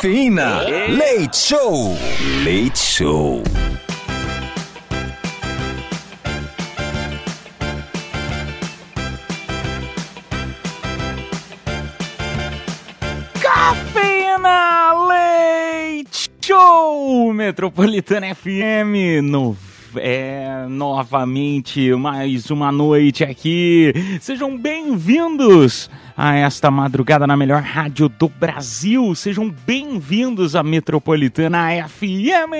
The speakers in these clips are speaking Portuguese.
Cafeína. Leite Show. Leite Show. Cafeína Leite Show Metropolitana FM no é novamente mais uma noite aqui. Sejam bem-vindos a esta madrugada na melhor rádio do Brasil. Sejam bem-vindos à Metropolitana FM.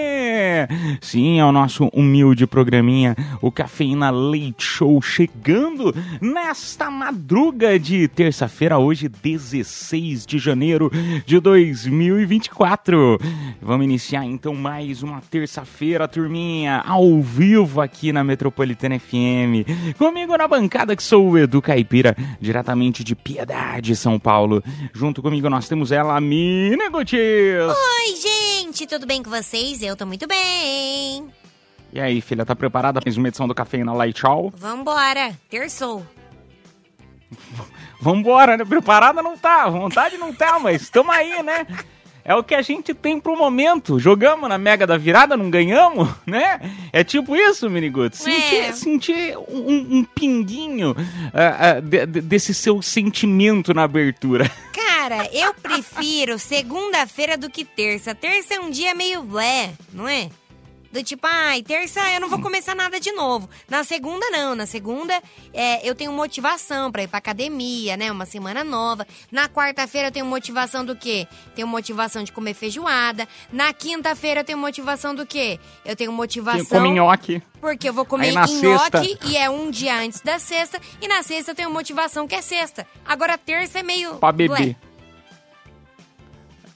Sim, é o nosso humilde programinha, o Cafeína Leite Show, chegando nesta madruga de terça-feira, hoje, 16 de janeiro de 2024. Vamos iniciar então mais uma terça-feira, turminha, ao vivo aqui na Metropolitana FM. Comigo na bancada que sou o Edu Caipira, diretamente de Piedade, São Paulo. Junto comigo nós temos ela, a Mini Gutierrez. Oi, gente, tudo bem com vocês? Eu tô muito bem. E aí, filha, tá preparada para mais uma edição do Cafeína Light Show? Vambora, terçou. Vambora, né? Preparada não tá, vontade não tá, mas tamo aí, né? É o que a gente tem pro momento. Jogamos na Mega da Virada, não ganhamos, né? É tipo isso, Miniguto. Sentir, É. sentir um, um pinguinho ah, ah, de- de- desse seu sentimento na abertura. Cara, eu prefiro segunda-feira do que terça. Terça é um dia meio blé, não é? Do tipo, ai, terça eu não vou começar nada de novo. Na segunda, não. Na segunda, é, eu tenho motivação pra ir pra academia, né? Uma semana nova. Na quarta-feira, eu tenho motivação do quê? Tenho motivação de comer feijoada. Na quinta-feira, eu tenho motivação do quê? Eu tenho motivação. Com nhoque. Porque eu vou comer nhoque e é um dia antes da sexta. E na sexta eu tenho motivação que é sexta. Agora terça é meio. Pra beber. blé.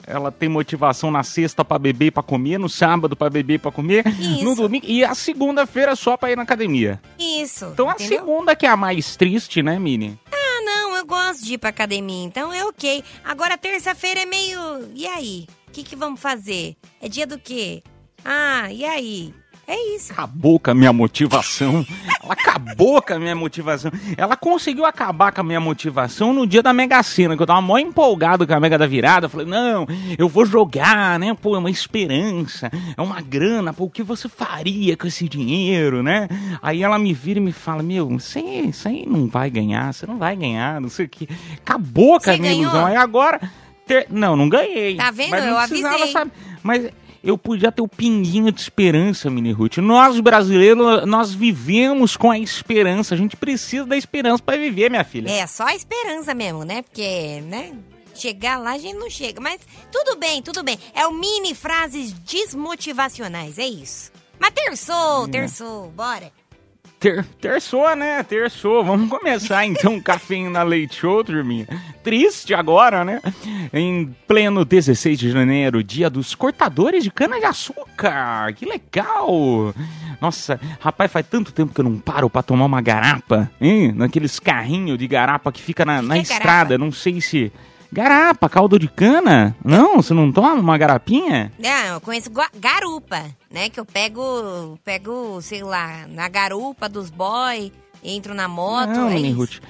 Ela tem motivação na sexta pra beber e pra comer, no sábado pra beber e pra comer, Isso. no domingo e a segunda-feira só pra ir na academia. Isso. Então a entendeu? segunda que é a mais triste, né, Mini? Ah, não, eu gosto de ir pra academia, então é ok. Agora terça-feira é meio. E aí? O que, que vamos fazer? É dia do quê? Ah, e aí? É isso. acabou com a minha motivação. Ela acabou com a minha motivação. Ela conseguiu acabar com a minha motivação no dia da Mega Sena, que eu tava mó empolgado com a Mega da Virada. Eu falei, não, eu vou jogar, né? Pô, é uma esperança, é uma grana, pô, o que você faria com esse dinheiro, né? Aí ela me vira e me fala, meu, isso aí, isso aí não vai ganhar, você não vai ganhar, não sei o que. Acabou com a Você minha ganhou? ilusão. Aí agora... ter- Não, não ganhei. Tá vendo? Mas não Eu avisei. saber. Mas eu podia ter o pinguinho de esperança, Mini Ruth. Nós, brasileiros, nós vivemos com a esperança. A gente precisa da esperança para viver, minha filha. É só a esperança mesmo, né? Porque, né? Chegar lá a gente não chega. Mas tudo bem, tudo bem. É o mini frases desmotivacionais, é isso. Mas terçou, terçou, bora. Ter, terçou, né? Terçou. Vamos começar então o Cafeína Leite Show, turminha. Triste agora, né? Em pleno 16 de janeiro, dia dos cortadores de cana-de-açúcar. Que legal! Nossa, rapaz, faz tanto tempo que eu não paro pra tomar uma garapa, hein? Naqueles carrinhos de garapa que fica na, na é estrada. garapa? Não sei se. Garapa, caldo de cana? Não, você não toma uma garapinha? Não, eu conheço garupa, né? Que eu pego, pego, sei lá, na garupa dos boy, entro na moto, Não, é. Ruth.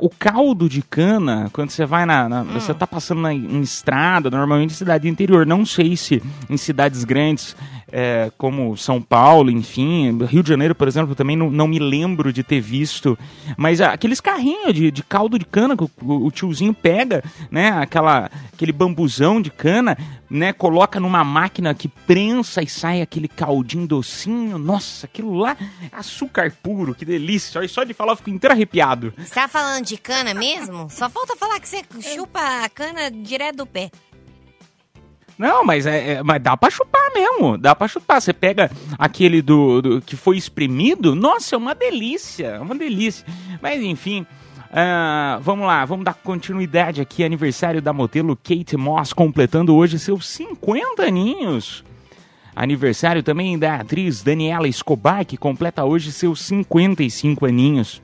O caldo de cana, quando você vai na. na- Hum. Você tá passando na, em estrada, normalmente em cidade interior. Não sei se em cidades grandes, é, como São Paulo, enfim, Rio de Janeiro, por exemplo, eu também não, não me lembro de ter visto. Mas ah, aqueles carrinhos de, de caldo de cana que o, o tiozinho pega, né? Aquela, aquele bambuzão de cana, né? Coloca numa máquina que prensa e sai aquele caldinho docinho. Nossa, aquilo lá é açúcar puro, que delícia. Olha, Só de falar eu fico inteiro arrepiado. Você tá falando de cana mesmo? Só falta falar que você chupa a cana direto do pé. Não, mas, é, é- mas dá pra chupar mesmo. Dá pra chupar. Você pega aquele do, do- que foi espremido, nossa, é uma delícia. É uma delícia. Mas enfim. Ah, vamos lá, vamos dar continuidade aqui. Aniversário da modelo Kate Moss, completando hoje seus 50 aninhos. Aniversário também da atriz Daniela Escobar, que completa hoje seus 55 aninhos.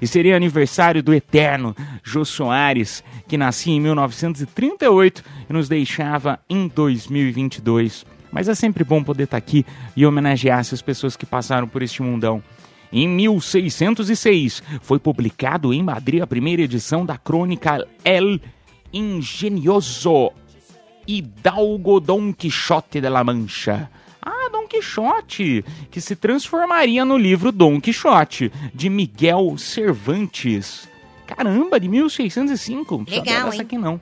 E seria aniversário do eterno Jô Soares, que nascia em 1938 e nos deixava em 2022. Mas é sempre bom poder estar aqui e homenagear essas pessoas que passaram por este mundão. Em 1606, foi publicado em Madrid a primeira edição da crônica El Ingenioso Hidalgo Dom Quixote de la Mancha. Quixote, que se transformaria no livro Dom Quixote, de Miguel Cervantes. Caramba, de 1605. Não sabia Legal, dessa hein? aqui não.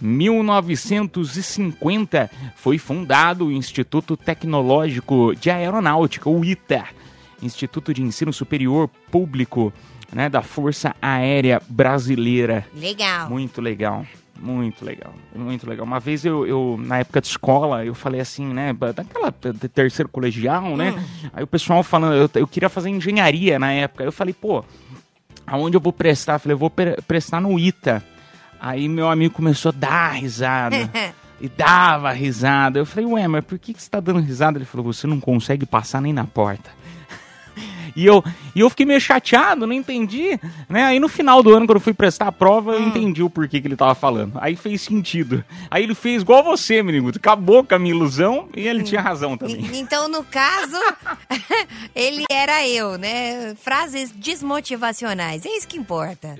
1950 foi fundado o Instituto Tecnológico de Aeronáutica, o ITA, Instituto de Ensino Superior Público né, da Força Aérea Brasileira. Legal. Muito legal. Muito legal, muito legal. Uma vez eu, eu, na época de escola, eu falei assim, né, daquela terceiro colegial, né? Aí o pessoal falando, eu, eu queria fazer engenharia na época. Eu falei, pô, aonde eu vou prestar? Eu falei, eu vou pre- prestar no ITA. Aí meu amigo começou a dar risada. e dava risada. Eu falei, ué, mas por que, que você tá dando risada? Ele falou, você não consegue passar nem na porta. E eu, e eu fiquei meio chateado, não entendi, né? Aí no final do ano, quando eu fui prestar a prova, eu entendi o porquê que ele tava falando. Aí fez sentido. Aí ele fez igual você, menino. Acabou com a minha ilusão e ele tinha razão também. E- Então, no caso, ele era eu, né? Frases desmotivacionais. É isso que importa.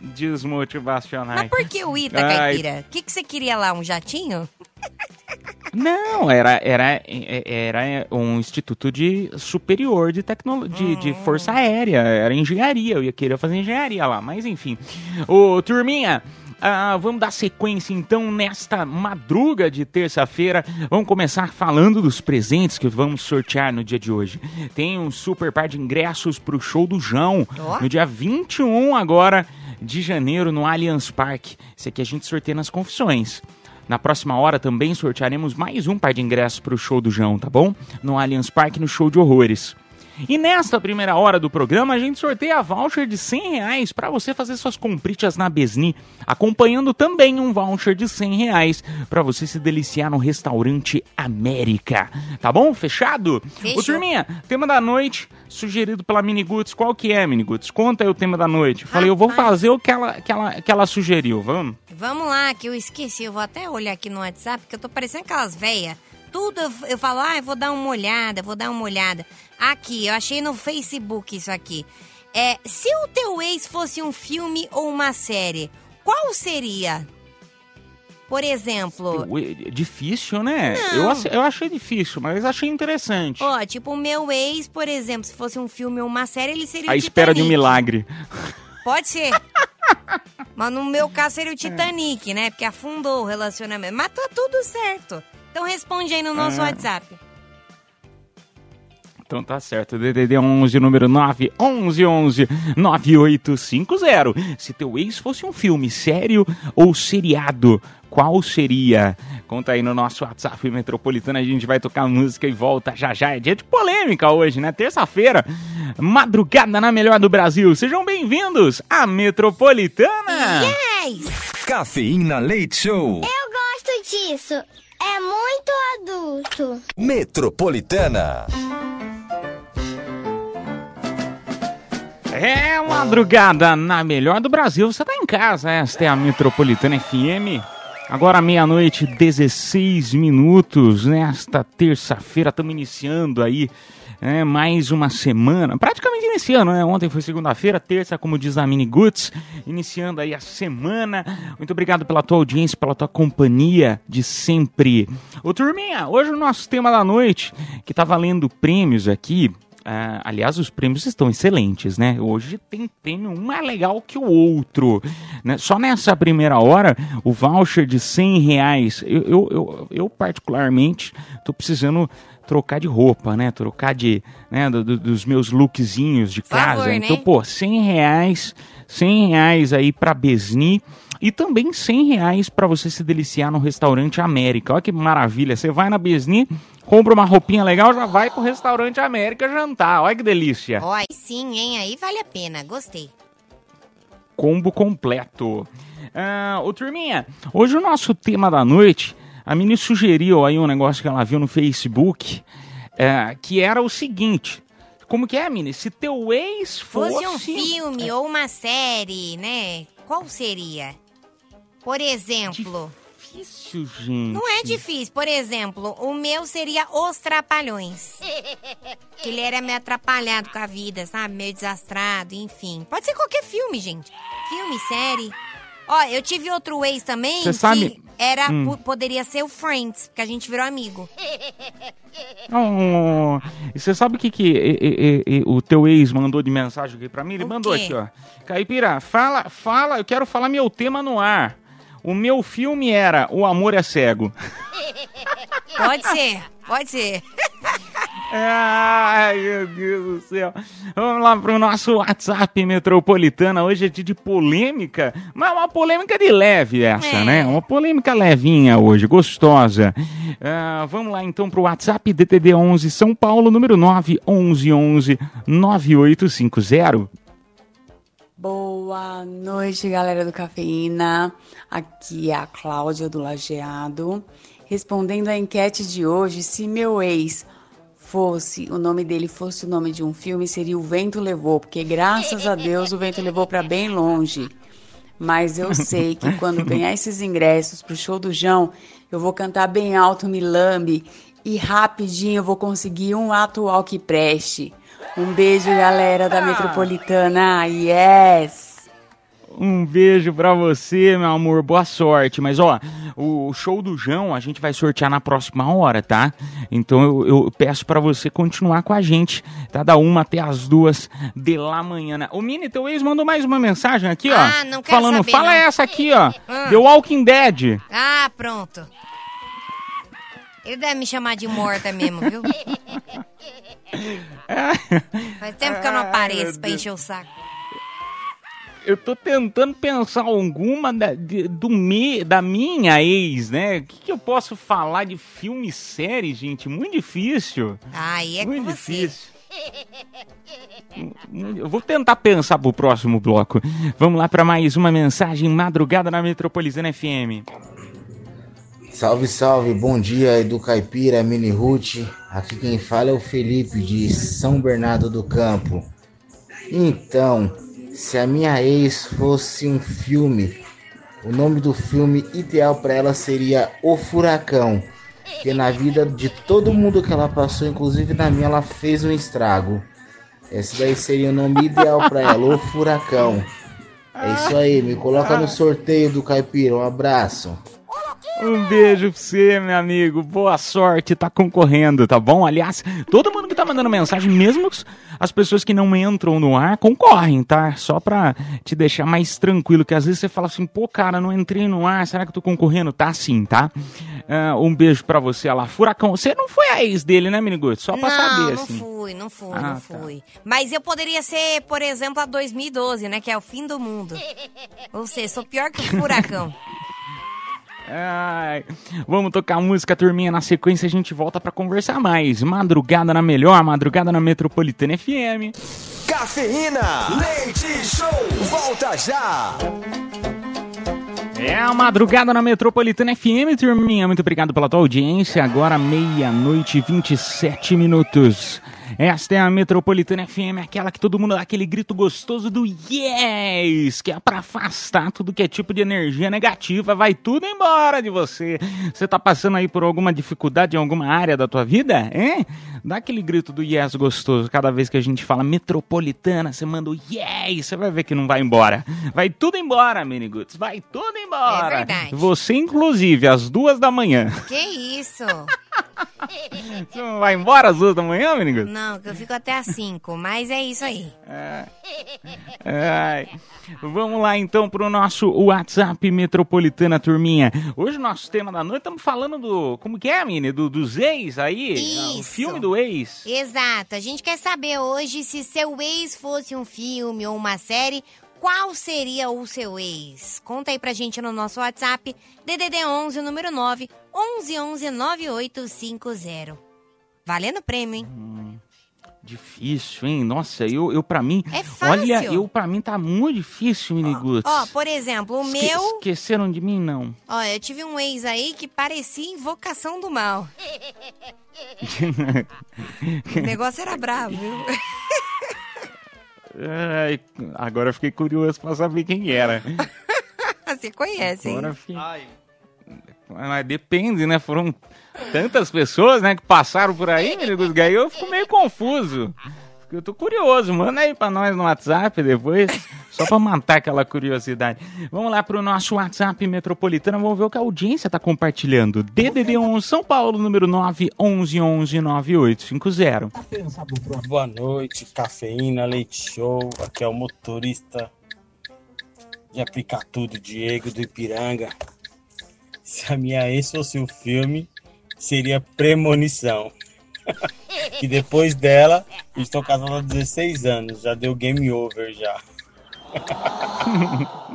Desmotivacionais. Mas por que o Ita, Ai. Caipira? O que, que você queria lá? Um jatinho? Não, era, era, era um instituto de superior de tecnologia, de, de força aérea, era engenharia, eu ia querer fazer engenharia lá, mas enfim. Ô, turminha, ah, vamos dar sequência então nesta madruga de terça-feira. Vamos começar falando dos presentes que vamos sortear no dia de hoje. Tem um super par de ingressos pro show do João, no dia 21 agora de janeiro no Allianz Parque. Esse aqui a gente sorteia nas confissões. Na próxima hora também sortearemos mais um par de ingressos para o show do João, tá bom? No Allianz Parque, no show de horrores. E nesta primeira hora do programa, a gente sorteia a voucher de 100 reais para você fazer suas compritas na Besni, acompanhando também um voucher de 100 reais para você se deliciar no restaurante América. Tá bom? Fechado? Fechou. Ô, turminha, tema da noite, sugerido pela Miniguts. Qual que é, Miniguts? Conta aí o tema da noite. Falei, eu vou fazer o que ela, que ela, que ela sugeriu, vamos? Vamos lá, que eu esqueci. Eu vou até olhar aqui no WhatsApp, que eu tô parecendo aquelas velhas. Tudo eu, eu falo, ah, eu vou dar uma olhada, vou dar uma olhada. Aqui, eu achei no Facebook isso aqui. É, se o teu ex fosse um filme ou uma série, qual seria? Por exemplo, Ué, Difícil, né? Não. Eu, eu achei difícil, mas achei interessante. ó, tipo, o meu ex, por exemplo, se fosse um filme ou uma série, ele seria A espera de um milagre. Pode ser. Mas no meu caso seria o Titanic, né? Porque afundou o relacionamento. Mas tá tudo certo. Então responde aí no nosso É. WhatsApp. Então tá certo. DDD 11, número 9, 11 11 9850. Se teu ex fosse um filme sério ou seriado, qual seria? Conta aí no nosso WhatsApp Metropolitana. A gente vai tocar música e volta já já. É dia de polêmica hoje, né? Terça-feira, madrugada na melhor do Brasil. Sejam bem-vindos à Metropolitana. Yes! Cafeína Leite Show. Eu gosto disso. É muito adulto. Metropolitana. É madrugada na melhor do Brasil. Você tá em casa, esta é a Metropolitana FM. Agora meia-noite, 16 minutos, nesta terça-feira, estamos iniciando aí né, mais uma semana, praticamente iniciando, né? Ontem foi segunda-feira, terça, como diz a Mini Goods, iniciando aí a semana. Muito obrigado pela tua audiência, pela tua companhia de sempre. Ô turminha, hoje o nosso tema da noite, que tá valendo prêmios aqui, ah, aliás, os prêmios estão excelentes, né? Hoje tem prêmio um mais legal que o outro. Né? Só nessa primeira hora, o voucher de 100 reais. Eu, eu, eu, eu, particularmente, tô precisando trocar de roupa, né? Trocar de, né, do- do- dos meus lookzinhos de Favor, casa. né? Então, pô, 100 reais, 100 reais aí pra Besni. E também 100 reais pra você se deliciar no restaurante América. Olha que maravilha. Você vai na Besni, compra uma roupinha legal, já vai pro restaurante América jantar. Olha que delícia. Ó, aí sim, hein? Aí vale a pena. Gostei. combo completo. Ah, ô turminha, hoje o nosso tema da noite, a Mini sugeriu aí um negócio que ela viu no Facebook, é, que era o seguinte. Como que é, Mini? Se teu ex fosse... Fosse um filme ou uma série, né? Qual seria? Por exemplo. Difícil, gente. Não é difícil. Por exemplo, o meu seria Os Trapalhões. que ele era meio atrapalhado com a vida, sabe? Meio desastrado, enfim. Pode ser qualquer filme, gente. Filme, série. Ó, eu tive outro ex também que sabe- era, Hum. po- poderia ser o Friends, porque a gente virou amigo. Oh, e você sabe o que, que e- e- e o teu ex mandou de mensagem aqui pra mim? Ele O mandou quê? aqui, ó. Caipira, fala, fala, eu quero falar meu tema no ar. O meu filme era O Amor é Cego. Pode ser, pode ser. Ai, meu Deus do céu. Vamos lá pro nosso WhatsApp Metropolitana. Hoje é dia de polêmica, mas uma polêmica de leve essa, É. né? Uma polêmica levinha hoje, gostosa. Ah, vamos lá então pro WhatsApp DTD 11 São Paulo, número 9 11 11 9850. Boa noite, galera do Cafeína. Aqui é a Cláudia do Lajeado. Respondendo à enquete de hoje, se meu ex fosse, o nome dele fosse o nome de um filme, seria O Vento Levou, porque graças a Deus o vento levou para bem longe. Mas eu sei que quando ganhar esses ingressos pro show do João, eu vou cantar bem alto Me Lambe e rapidinho eu vou conseguir um atual que preste. Um beijo, galera da Metropolitana. Yes! Um beijo pra você, meu amor. Boa sorte. Mas, ó, o show do João a gente vai sortear na próxima hora, tá? Então eu, eu peço pra você continuar com a gente, tá? Da uma até as duas de lá amanhã. O Mini, teu ex mandou mais uma mensagem aqui, ó. Ah, não quero Falando, saber, fala não. essa aqui, ó. Ah. The Walking Dead. Ah, pronto. Ele deve me chamar de morta mesmo, viu? Faz tempo que eu não apareço pra encher o saco. Eu tô tentando pensar alguma da, de- do me, da minha ex, né? O que, que eu posso falar de filme e série, gente? Muito difícil. Aí é Muito você. difícil. Eu vou tentar pensar pro próximo bloco. Vamos lá para mais uma mensagem madrugada na Metropolitana FM. Salve, salve, bom dia Edu Caipira, Mini Ruth. Aqui quem fala é o Felipe de São Bernardo do Campo. Então, se a minha ex fosse um filme, o nome do filme ideal para ela seria O Furacão. Porque na vida de todo mundo que ela passou, inclusive na minha, ela fez um estrago. Esse daí seria o nome ideal para ela, O Furacão. É isso aí, me coloca no sorteio do Caipira. Um abraço. Um beijo pra você, meu amigo. Boa sorte, tá concorrendo, tá bom? Aliás, todo mundo que tá mandando mensagem, mesmo as pessoas que não entram no ar, concorrem, tá? Só pra te deixar mais tranquilo, que às vezes você fala assim, pô, cara, não entrei no ar, será que eu tô concorrendo? Tá sim, tá? Ah, um beijo pra você lá. Furacão, você não foi a ex dele, né, Miniguto? Só pra não, saber, não assim. fui, não fui, Ah, não tá. fui. Mas eu poderia ser, por exemplo, a 2012, né? Que é o fim do mundo. Ou seja, sou pior que o furacão. Ai, vamos tocar música, turminha. Na sequência a gente volta pra conversar mais. Madrugada na melhor, madrugada na Metropolitana FM. Cafeína, leite show, volta já. É a madrugada na Metropolitana FM, turminha. Muito obrigado pela tua audiência. Agora meia-noite e 27 minutos. Esta é a Metropolitana FM, aquela que todo mundo dá aquele grito gostoso do yes, que é pra afastar tudo que é tipo de energia negativa, vai tudo embora de você. Você tá passando aí por alguma dificuldade em alguma área da tua vida, hein? Dá aquele grito do yes gostoso cada vez que a gente fala Metropolitana, você manda o yes, você vai ver que não vai embora. Vai tudo embora, Miniguts, vai tudo embora. É verdade. Você, inclusive, às duas da manhã. que isso? Você não vai embora às duas da manhã, Miniguts? Não, que eu fico até às 5, mas é isso aí. Ai. Vamos lá então pro nosso WhatsApp Metropolitana, turminha. Hoje o nosso tema da noite, estamos falando do. Como que é, Mini? Do, dos ex aí? O Isso. filme do ex. Exato. A gente quer saber hoje se seu ex fosse um filme ou uma série, qual seria o seu ex? Conta aí pra gente no nosso WhatsApp, DDD 11, número 9, 11 11 9850. Valendo prêmio, hein? Difícil, hein? Nossa, eu, eu pra mim. É fácil. Olha, eu pra mim tá muito difícil, Miniguts. Ó, por exemplo, o Esque- meu. Esqueceram de mim, não. Ó, eu tive um ex aí que parecia invocação do mal. O negócio era bravo, viu? Ai, agora eu fiquei curioso pra saber quem era. Você conhece, hein? Agora eu fiquei... Mas depende, né? Foram tantas pessoas, né, que passaram por aí, Miniguts. Aí eu fico meio confuso. Eu tô curioso, manda aí pra nós no WhatsApp depois, só pra matar aquela curiosidade. Vamos lá pro nosso WhatsApp metropolitano, vamos ver o que a audiência tá compartilhando. DDD1 São Paulo, número 9119850. Boa noite, cafeína, leite show. Aqui é o motorista de aplicar tudo, Diego do Ipiranga. Se a minha ex fosse o filme, seria Premonição. que depois dela, eu estou casado há 16 anos, já deu game over já.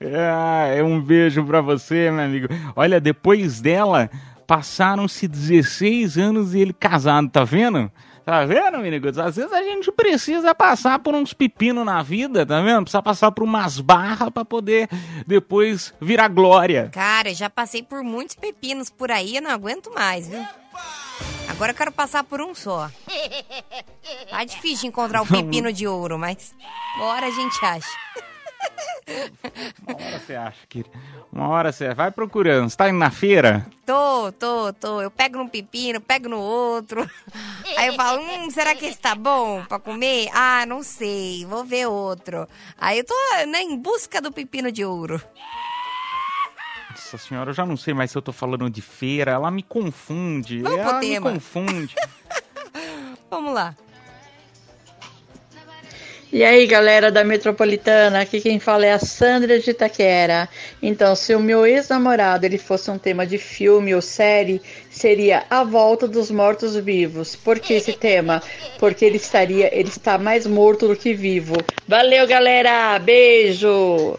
Ah, é um beijo pra você, meu amigo. Olha, depois dela, passaram-se 16 anos e ele casado, tá vendo? Tá vendo, amigos? Às vezes a gente precisa passar por uns pepinos na vida, tá vendo? Precisa passar por umas barras pra poder depois virar glória. Cara, eu já passei por muitos pepinos por aí, eu não aguento mais, viu? Agora eu quero passar por um só. Tá difícil encontrar o pepino de ouro, mas hora a gente acha. Uma hora você acha, querido. Uma hora você vai procurando. Você tá indo na feira? Tô, tô, tô. Eu pego num pepino, pego no outro. Aí eu falo, hum, será que esse tá bom pra comer? Ah, não sei, vou ver outro. Aí eu tô né, em busca do pepino de ouro. Nossa senhora, eu já não sei mais se eu tô falando de feira. Ela me confunde. Vamos pro ela me confunde. Vamos lá. E aí, galera da Metropolitana, aqui quem fala é a Sandra de Itaquera. Então, se o meu ex-namorado ele fosse um tema de filme ou série, seria A Volta dos Mortos Vivos. Por que esse tema? Porque ele estaria, ele está mais morto do que vivo. Valeu, galera. Beijo.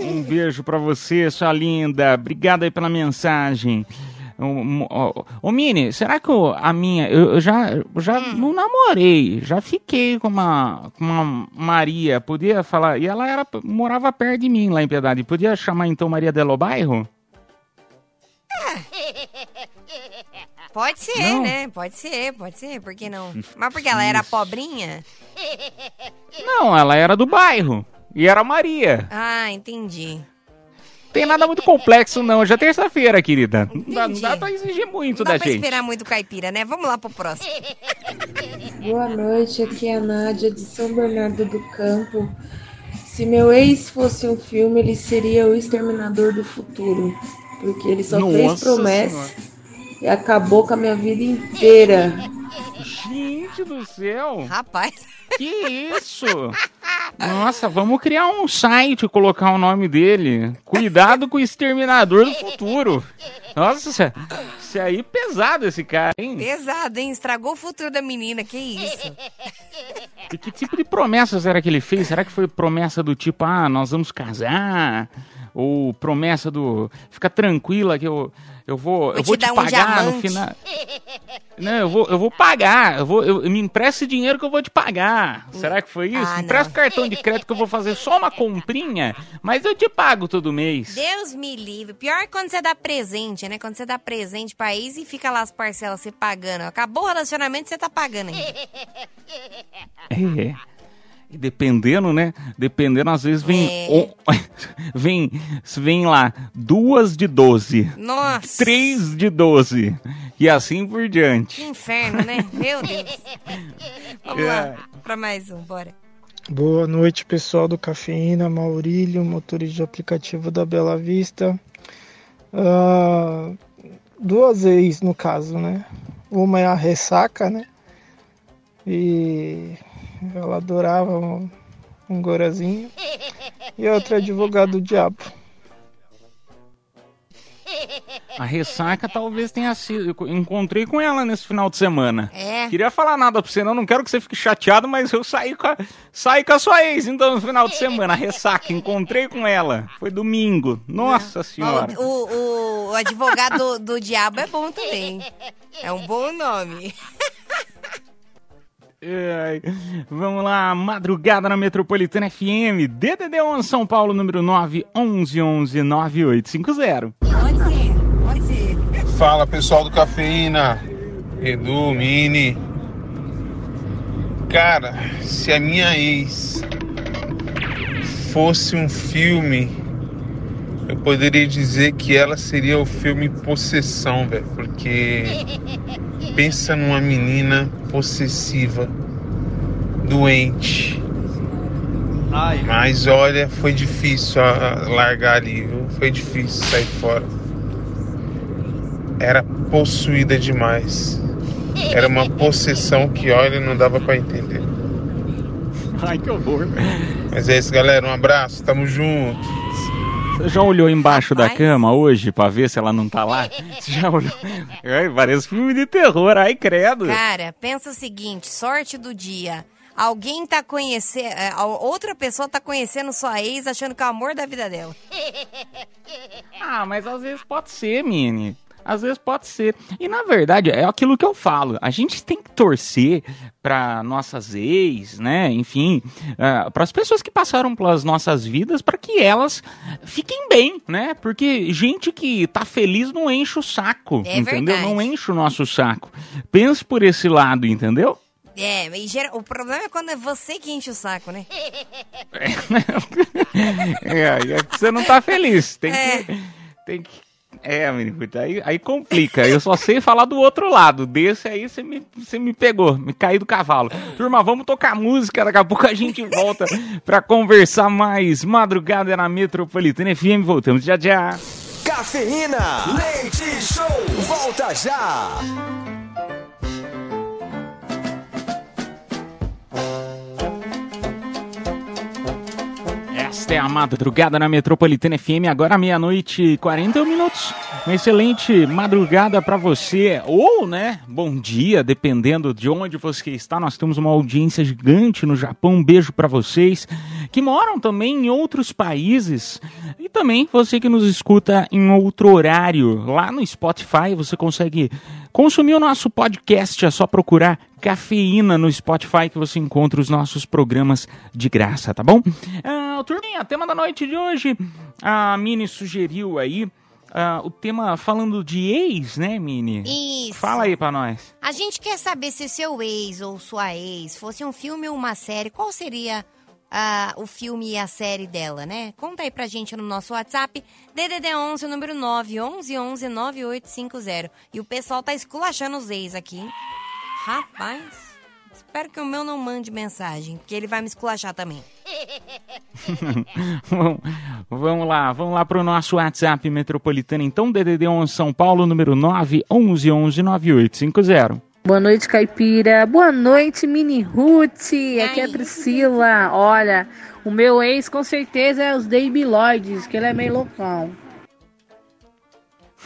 Um beijo pra você, sua linda. Obrigado aí pela mensagem. Ô, Mini, será que eu- a minha. Eu, eu já, eu já não namorei, já fiquei com uma, com uma Maria. Podia falar. E ela era, morava perto de mim lá em Piedade. Podia chamar então Maria Delo Bairro? Pode ser, Não. né? Pode ser, pode ser. Por que não? Mas porque ela era pobrinha? Não, ela era do bairro. E era Maria. Ah, entendi. Tem nada muito complexo, não. Já é terça-feira, querida. Não dá, não dá pra exigir muito Não dá da pra gente. esperar muito caipira, né? Vamos lá pro próximo. Boa noite, aqui é a Nádia de São Bernardo do Campo. Se meu ex fosse um filme, ele seria o Exterminador do Futuro. Porque ele só fez Nossa promessas e acabou com a minha vida inteira. Gente do céu! Rapaz. Que isso? Nossa, vamos criar um site e colocar o nome dele. Cuidado com o exterminador do futuro. Nossa, isso, é- isso aí é pesado esse cara, hein? Pesado, hein? Estragou o futuro da menina, que isso? E que tipo de promessa será que ele fez? Será que foi promessa do tipo, ah, nós vamos casar? Ou promessa do, fica tranquila que eu, eu vou, eu te vou te um pagar no diamante. final. Não, eu vou, eu vou pagar. Eu vou, eu, me empresta dinheiro que eu vou te pagar. Será que foi isso? Ah, empresta cartão de crédito que eu vou fazer só uma comprinha, mas eu te pago todo mês. Deus me livre. Pior é quando você dá presente, né? Quando você dá presente pra ex e fica lá as parcelas você pagando. Acabou o relacionamento, você tá pagando ainda. É. E dependendo, né? Dependendo, às vezes vem. É. o- vem, vem lá, duas de 12. Nossa. Três de 12. E assim por Que diante. inferno, né? Meu Deus. Vamos É. lá, pra mais um, bora. Boa noite, pessoal do Cafeína, Maurílio, motorista de aplicativo da Bela Vista. Ah, duas ex, no caso, né? Uma é a ressaca, né? E ela adorava um, um gorazinho. E a outra é advogado do diabo. A ressaca talvez tenha sido. Eu encontrei com ela nesse final de semana. É. Queria falar nada pra você, não. Não quero que você fique chateado, mas eu saí com a, saí com a sua ex, então, no final de semana. A ressaca, encontrei com ela. Foi domingo. Nossa senhora. O, o, o advogado do, do diabo é bom também. É um bom nome. Vamos lá, madrugada na Metropolitana FM, DDD1 São Paulo, número 9, 11 11 9850. Fala pessoal do Cafeína, Edu, Mini. Cara, se a minha ex fosse um filme, eu poderia dizer que ela seria o filme Possessão, velho. Porque pensa numa menina possessiva, doente. Mas olha, foi difícil a- largar ali, viu? Foi difícil sair fora. Era possuída demais. Era uma possessão que, olha, não dava pra entender. Ai, que horror. Mas é isso, galera. Um abraço, tamo junto. Você já olhou embaixo da cama hoje pra ver se ela não tá lá? Você já olhou? Ai, parece filme de terror, ai credo. Cara, pensa o seguinte, sorte do dia. Alguém tá conhecendo, outra pessoa tá conhecendo sua ex achando que é o amor da vida dela. Ah, mas às vezes pode ser, Mini. Às vezes pode ser. E na verdade, é aquilo que eu falo. A gente tem que torcer para nossas ex, né? Enfim, para as pessoas que passaram pelas nossas vidas, para que elas fiquem bem, né? Porque gente que tá feliz não enche o saco, É entendeu? verdade. Não enche o nosso saco. Pense por esse lado, entendeu? É, e gera- o problema é quando é você que enche o saco, né? É, é que você não tá feliz. Tem É. que. Tem que. É, menino, aí, aí complica. Eu só sei falar do outro lado. Desse aí você me, você me pegou, me caí do cavalo. Turma, vamos tocar música. Daqui a pouco a gente volta pra conversar mais. Madrugada na Metropolitana FM. Voltamos já já. Cafeína, leite show, volta já. Esta é a madrugada na Metropolitana FM, agora meia-noite e 41 minutos. Uma excelente madrugada para você, ou, né, bom dia, dependendo de onde você está. Nós temos uma audiência gigante no Japão. Um beijo para vocês que moram também em outros países e também você que nos escuta em outro horário. Lá no Spotify você consegue consumir o nosso podcast, é só procurar Cafeína no Spotify que você encontra os nossos programas de graça, tá bom? Ah, turminha, tema da noite de hoje, a Mini sugeriu aí ah, o tema falando de ex, né, Mini? Isso. Fala aí pra nós. A gente quer saber se seu ex ou sua ex fosse um filme ou uma série, qual seria o filme e a série dela, né? Conta aí pra gente no nosso WhatsApp, DDD11, número 9, 11 11 9850. E o pessoal tá esculachando os ex aqui. Rapaz, espero que o meu não mande mensagem, porque ele vai me esculachar também. Vamos- vamos lá, vamos lá pro nosso WhatsApp metropolitano. Então, DDD11 São Paulo, número 9 11 11 9850. Boa noite, Caipira. Boa noite, Mini Ruth. Aqui é a Priscila. Olha, o meu ex com certeza é os Davy Lloyds, que ele é meio loucão.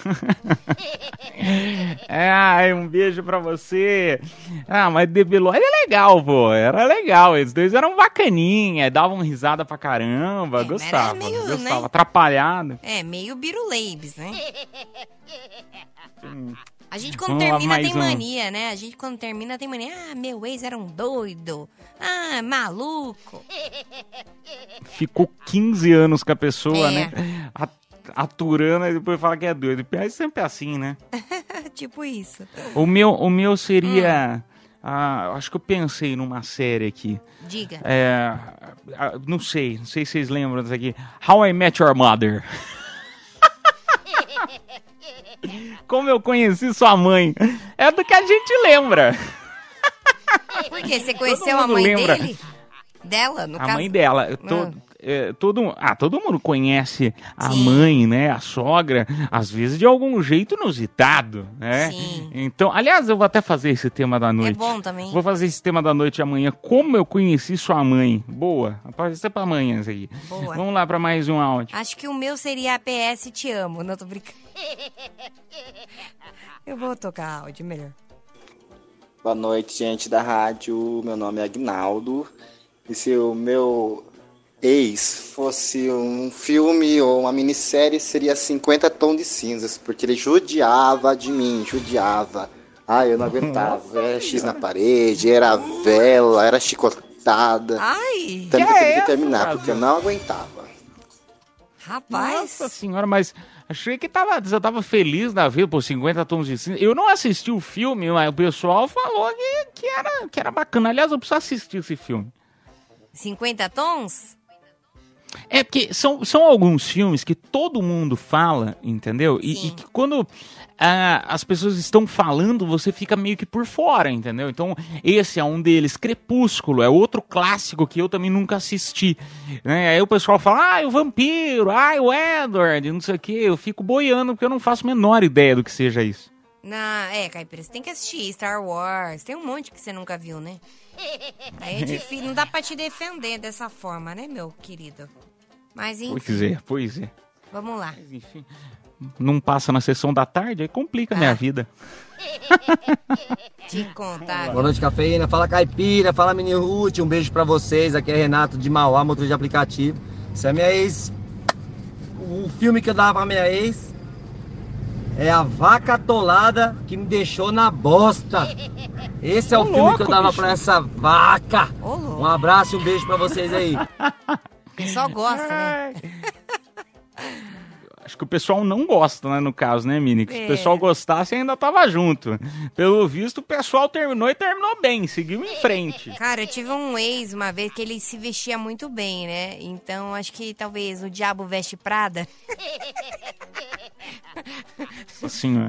É, ai, um beijo pra você. Ah, mas Debeloid é legal, pô. Era legal. Eles dois eram bacaninha, davam risada pra caramba. gostava, meio, gostava. né? Atrapalhado. É, meio biruleibes, né? A gente quando Vamos termina tem um. mania, né? A gente quando termina tem mania. Ah, meu ex era um doido. Ah, maluco. Ficou 15 anos com a pessoa, É. né? A- Aturando e depois fala que é doido. É sempre assim, né? tipo isso. O meu, o meu Hum. seria. ah, eu acho que eu pensei numa série aqui. Diga. É, ah, não sei, não sei se vocês lembram disso aqui. How I Met Your Mother. Como eu conheci sua mãe. É do que a gente lembra. Por quê? Você conheceu a mãe lembra. dele? Dela, no a caso? mãe dela. eu tô- é, todo, ah, todo mundo conhece a mãe, né? A sogra, às vezes de algum jeito inusitado, né? Então, aliás, eu vou até fazer esse tema da noite. É bom também. Vou fazer esse tema da noite amanhã. Como eu conheci sua mãe. Boa. Pode ser pra amanhã isso aqui. Boa. Vamos lá pra mais um áudio. Acho que o meu seria a PS Te Amo. Não tô brincando. Eu vou tocar áudio melhor. Boa noite, gente da rádio. Meu nome é Agnaldo. E se o meu ex fosse um filme ou uma minissérie, seria 50 Tons de Cinzas, porque ele judiava de mim, judiava. Ah, eu não aguentava. Era X na parede, era vela, era chicotada. Ai! Também Que que eu é tive que terminar, porque eu não aguentava. Rapaz. Nossa senhora, mas achei que tava, você tava feliz da vida por 50 tons de cinza. Eu não assisti o filme, mas o pessoal falou que, que, era, que era bacana. Aliás, eu preciso assistir esse filme. 50 tons? É porque são, são alguns filmes que todo mundo fala, entendeu? E, e que quando ah, as pessoas estão falando, você fica meio que por fora, entendeu? Então, esse é um deles. Crepúsculo é outro clássico que eu também nunca assisti. Né? Aí o pessoal fala, ah, o vampiro, ah, o Edward, não sei o quê. Eu fico boiando porque eu não faço a menor ideia do que seja isso. Na, é, Caipira, você tem que assistir Star Wars. Tem um monte que você nunca viu, né? Aí é difícil, não dá pra te defender dessa forma, né, meu querido? Mas enfim, Pois é, pois é. vamos lá. Enfim, não passa na sessão da tarde, aí complica a Ah. minha vida. Te contar. Boa noite, cafeína. Fala caipira, fala mini Ruth. Um beijo pra vocês. Aqui é Renato de Mauá, motor de aplicativo. Se a minha ex. O filme que eu dava pra minha ex é A Vaca Atolada que me deixou na bosta. Esse é o Ô, filme louco, que eu dava bicho. pra essa vaca. Ô. Um abraço e um beijo pra vocês aí. Só gosta, né? Acho que o pessoal não gosta, né, no caso, né, Mini? Que Se É. o pessoal gostasse, ainda tava junto. Pelo visto, o pessoal terminou e terminou bem, seguiu em frente. Cara, eu tive um ex uma vez que ele se vestia muito bem, né? Então acho que talvez o diabo veste Prada. Assim, ó.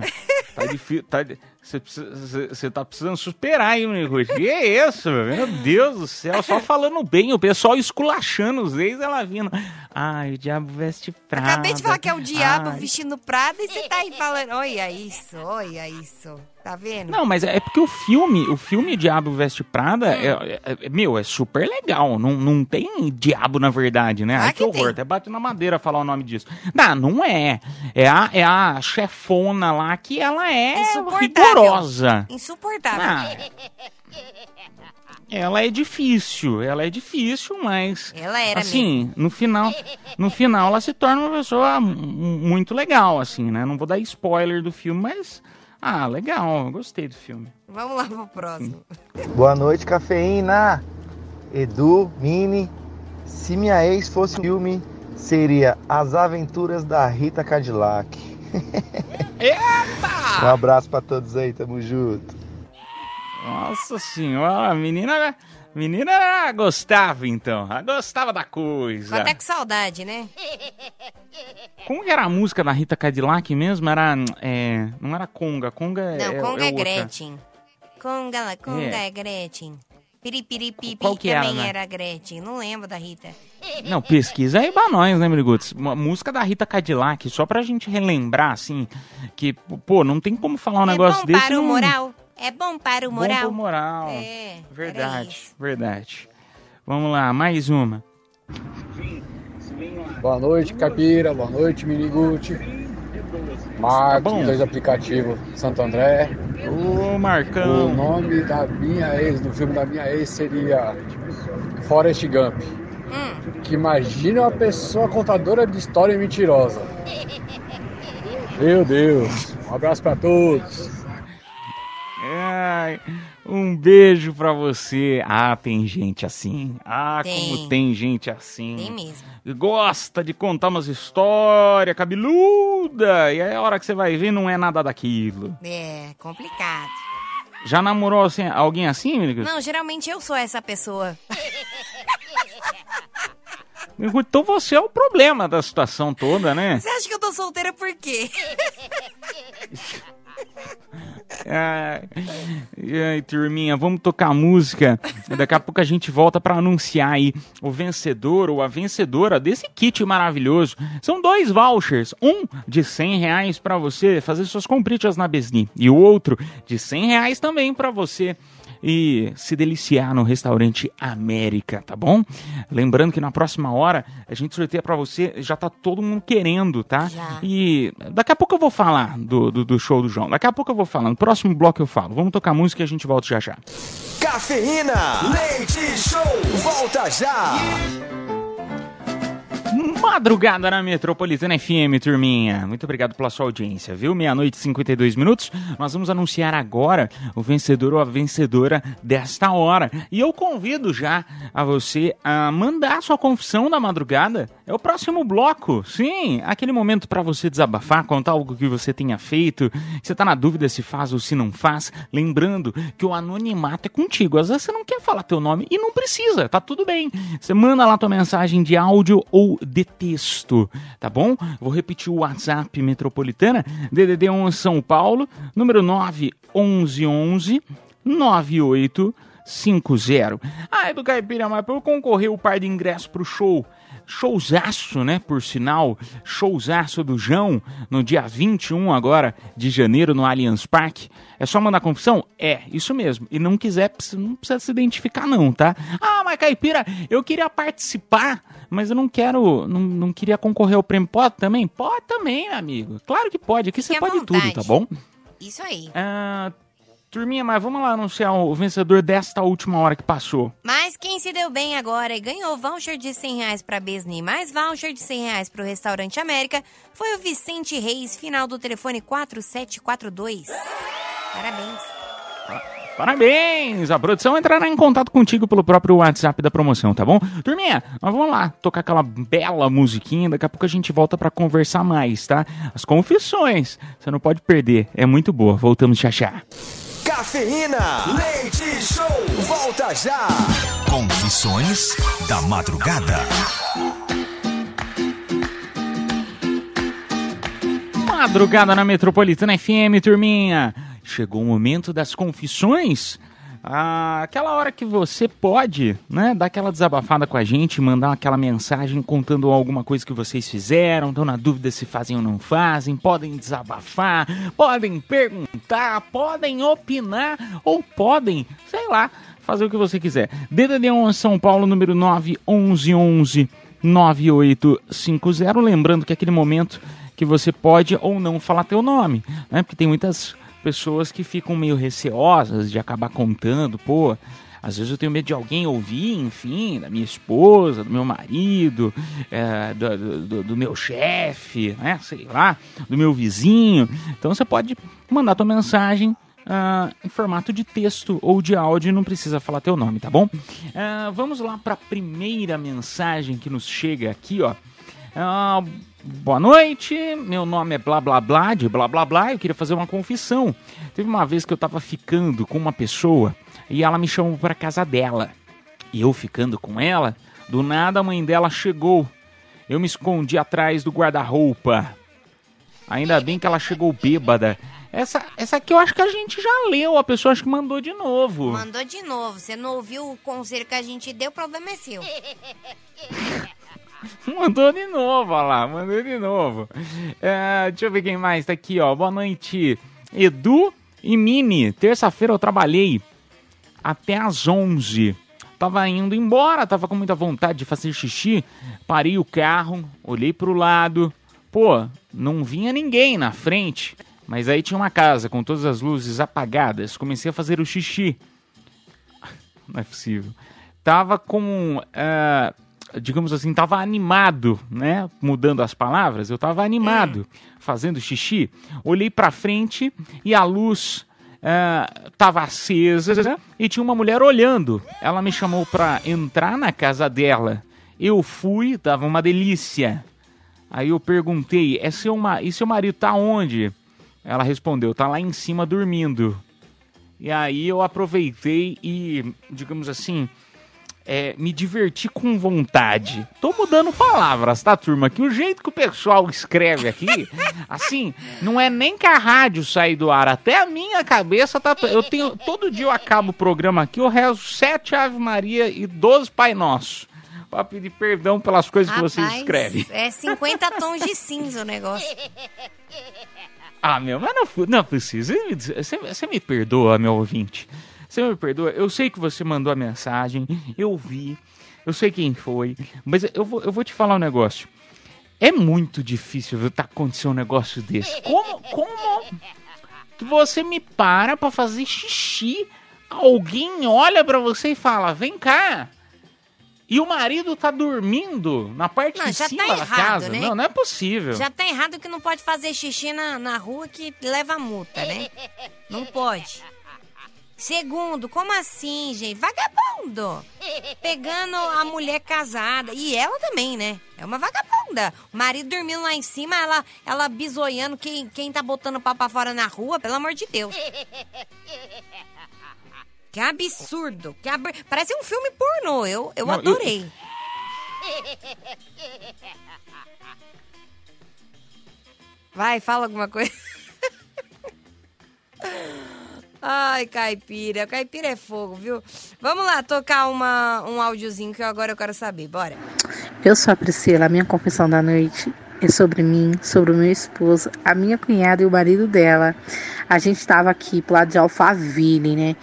Tá difícil. Tá, você, precisa- tá precisando superar aí, Mini Que é isso, meu Deus do céu. Só falando bem, o pessoal esculachando os ex, ela vindo. Ai, o diabo veste prada. Acabei de falar que é o diabo Ai. vestindo Prada e você tá aí falando, olha isso, olha isso. Tá vendo? Não, mas é porque o filme, o filme Diabo Veste Prada, é, é- é- meu, é super legal. Não, não tem diabo na verdade, né? Ai, que, horror, até bate na madeira falar o nome disso. Não, não é. É a, é a chefona lá que ela é rigorosa. Insuportável. Ah. Ela é difícil, ela é difícil, mas Ela era assim, no final, no final ela se torna uma pessoa mu- muito legal, assim, né? Não vou dar spoiler do filme, mas ah, legal, eu gostei do filme. Vamos lá pro próximo. Boa noite, cafeína. Edu, Mini. Se minha ex fosse um filme, seria As Aventuras da Rita Cadillac. Um abraço pra todos aí, tamo junto. Nossa senhora, a menina, a menina gostava então, ela gostava da coisa. Até com saudade, né? Como que era a música da Rita Cadillac mesmo? Era, é, não era Conga, Conga é Não, Conga é, outra. Gretchen. Conga, Conga É. é, Gretchen. Piripiripipi Qual que era, também né? era Gretchen. Não lembro da Rita. Não, pesquisa aí pra nós, né, Miriguts? Música da Rita Cadillac, só pra gente relembrar, assim, que, pô, não tem como falar um negócio bom desse. para o não- moral. É bom para o Bom moral. pro moral. É, verdade, verdade. Vamos lá, mais uma. Boa noite, Capira. Boa noite, Miniguti. Marcos, bom. dois aplicativos Santo André. Ô, Marcão. O nome da minha ex, do filme da minha ex, seria Forrest Gump. Que imagina uma pessoa contadora de história mentirosa. Meu Deus. Um abraço pra todos. Ai, um beijo pra você. Ah, tem gente assim. Ah, Tem. como tem gente assim. Tem mesmo. Gosta de contar umas histórias cabeluda. E aí a hora que você vai ver não é nada daquilo. É, complicado. Já namorou assim, alguém assim, Miriguts? Não, geralmente eu sou essa pessoa. Então você é o problema da situação toda, né? Você acha que eu tô solteira por quê? Ai, ai, turminha, vamos tocar música. Daqui a pouco a gente volta para anunciar aí o vencedor ou a vencedora desse kit maravilhoso. São dois vouchers, um de 100 reais para você fazer suas compritas na Besni e o outro de 100 reais também para você e se deliciar no restaurante América, tá bom? Lembrando que na próxima hora a gente sorteia pra você, já tá todo mundo querendo, tá? E daqui a pouco eu vou falar do, do, do show do João. Daqui a pouco eu vou falar. No próximo bloco eu falo. Vamos tocar música e a gente volta já já. Cafeína, leite show, volta já. Madrugada na Metropolitana FM, turminha. Muito obrigado pela sua audiência, viu? Meia-noite e 52 minutos. Nós vamos anunciar agora o vencedor ou a vencedora desta hora. E eu convido já a você a mandar sua confissão da madrugada. É o próximo bloco. Sim, aquele momento para você desabafar, contar algo que você tenha feito. Você tá na dúvida se faz ou se não faz. Lembrando que o anonimato é contigo. Às vezes você não quer falar teu nome e não precisa, tá tudo bem. Você manda lá tua mensagem de áudio ou de texto, tá bom? Vou repetir o WhatsApp Metropolitana, DDD 1 São Paulo, número 911 9850. Ah, é do Caipira, mas para eu concorrer o par de ingressos pro show showzaço, né? Por sinal, showzaço do João, no dia 21 agora de janeiro no Allianz Parque. É só mandar confissão? É, isso mesmo. E não quiser, não precisa se identificar não, tá? Ah, mas Caipira, eu queria participar, mas eu não quero, não, não queria concorrer ao prêmio. Pode também? Pode também, amigo. Claro que pode. Aqui você Fique à pode vontade. tudo, tá bom? Isso aí. Ah, turminha, mas vamos lá anunciar o vencedor desta última hora que passou. Mas quem se deu bem agora e ganhou voucher de 100 reais pra Besni mais voucher de 100 reais pro Restaurante América foi o Vicente Reis, final do telefone 4742. Parabéns. Parabéns! A produção entrará em contato contigo pelo próprio WhatsApp da promoção, tá bom? Turminha, nós vamos lá tocar aquela bela musiquinha. Daqui a pouco a gente volta pra conversar mais, tá? As confissões, você não pode perder, é muito boa. Voltamos já já. Cafeína, leite show, volta já. Confissões da madrugada. Madrugada na Metropolitana FM, turminha. Chegou o momento das confissões. Ah, aquela hora que você pode, né, dar aquela desabafada com a gente, mandar aquela mensagem contando alguma coisa que vocês fizeram, estão na dúvida se fazem ou não fazem, podem desabafar, podem perguntar, podem opinar ou podem, sei lá, fazer o que você quiser. DDD 1 São Paulo, número 911 9850. Lembrando que é aquele momento que você pode ou não falar teu nome, né? Porque tem muitas pessoas que ficam meio receosas de acabar contando, pô. Às vezes eu tenho medo de alguém ouvir, enfim, da minha esposa, do meu marido, é, do, do- do meu chefe, né? Sei lá, do meu vizinho. Então você pode mandar tua mensagem ah, em formato de texto ou de áudio, não precisa falar teu nome, tá bom? Ah, vamos lá para a primeira mensagem que nos chega aqui, ó. Ah, boa noite, meu nome é blá blá blá, de blá blá blá, eu queria fazer uma confissão. Teve uma vez que eu tava ficando com uma pessoa e ela me chamou para casa dela. E eu ficando com ela, do nada a mãe dela chegou. Eu me escondi atrás do guarda-roupa. Ainda bem que ela chegou bêbada. Essa, essa aqui eu acho que a gente já leu, a pessoa acho que mandou de novo. Mandou de novo. Você não ouviu o conselho que a gente deu, o problema é seu. Mandou de novo, olha lá, mandou de novo. É, deixa eu ver quem mais tá aqui, ó. Boa noite, Edu e Mini. Terça-feira eu trabalhei até às 11. Tava indo embora, tava com muita vontade de fazer xixi. Parei o carro, olhei pro lado. Pô, não vinha ninguém na frente. Mas aí tinha uma casa com todas as luzes apagadas. Comecei a fazer o xixi. Não é possível. Tava com. ah, digamos assim, tava animado, né? Mudando as palavras, eu tava animado fazendo xixi. Olhei pra frente e a luz ah, tava acesa e tinha uma mulher olhando. Ela me chamou pra entrar na casa dela. Eu fui, tava uma delícia. Aí eu perguntei: é seu ma e seu marido tá onde? Ela respondeu: tá lá em cima dormindo. E aí eu aproveitei e, digamos assim, é, me diverti com vontade. Tô mudando palavras, tá, turma? Que o jeito que o pessoal escreve aqui, assim, não é nem que a rádio sair do ar, até a minha cabeça tá. Eu tenho. Todo dia eu acabo o programa aqui, eu rezo sete Ave Maria e 12 Pai Nosso. Pra pedir perdão pelas coisas que vocês Rapaz, escrevem. É 50 tons de cinza o negócio. Ah, meu, mas não, não precisa. Você, você me perdoa, meu ouvinte. Você me perdoa. Eu sei que você mandou a mensagem, eu vi, eu sei quem foi, mas eu vou, eu vou te falar um negócio. É muito difícil tá acontecendo um negócio desse. Como, como que você me para pra fazer xixi? Alguém olha pra você e fala: vem cá. E o marido tá dormindo na parte Não, de já cima tá da errado, casa. né? Não, não é possível. Já tá errado que não pode fazer xixi na, na rua que leva multa, né? Não pode. Segundo, como assim, gente? Vagabundo! Pegando a mulher casada. E ela também, né? É uma vagabunda. O marido dormindo lá em cima, ela, ela bisoiando quem, quem tá botando pau pra fora na rua, pelo amor de Deus. Que absurdo. Que ab... Parece um filme pornô. Eu, eu Não, eu- adorei. Vai, fala alguma coisa. Ai, caipira. Caipira é fogo, viu? Vamos lá tocar uma, um áudiozinho que agora eu quero saber. Bora. Eu sou a Priscila, a minha confissão da noite é sobre mim, sobre o meu esposo, a minha cunhada e o marido dela. A gente estava aqui pro lado de Alphaville, né?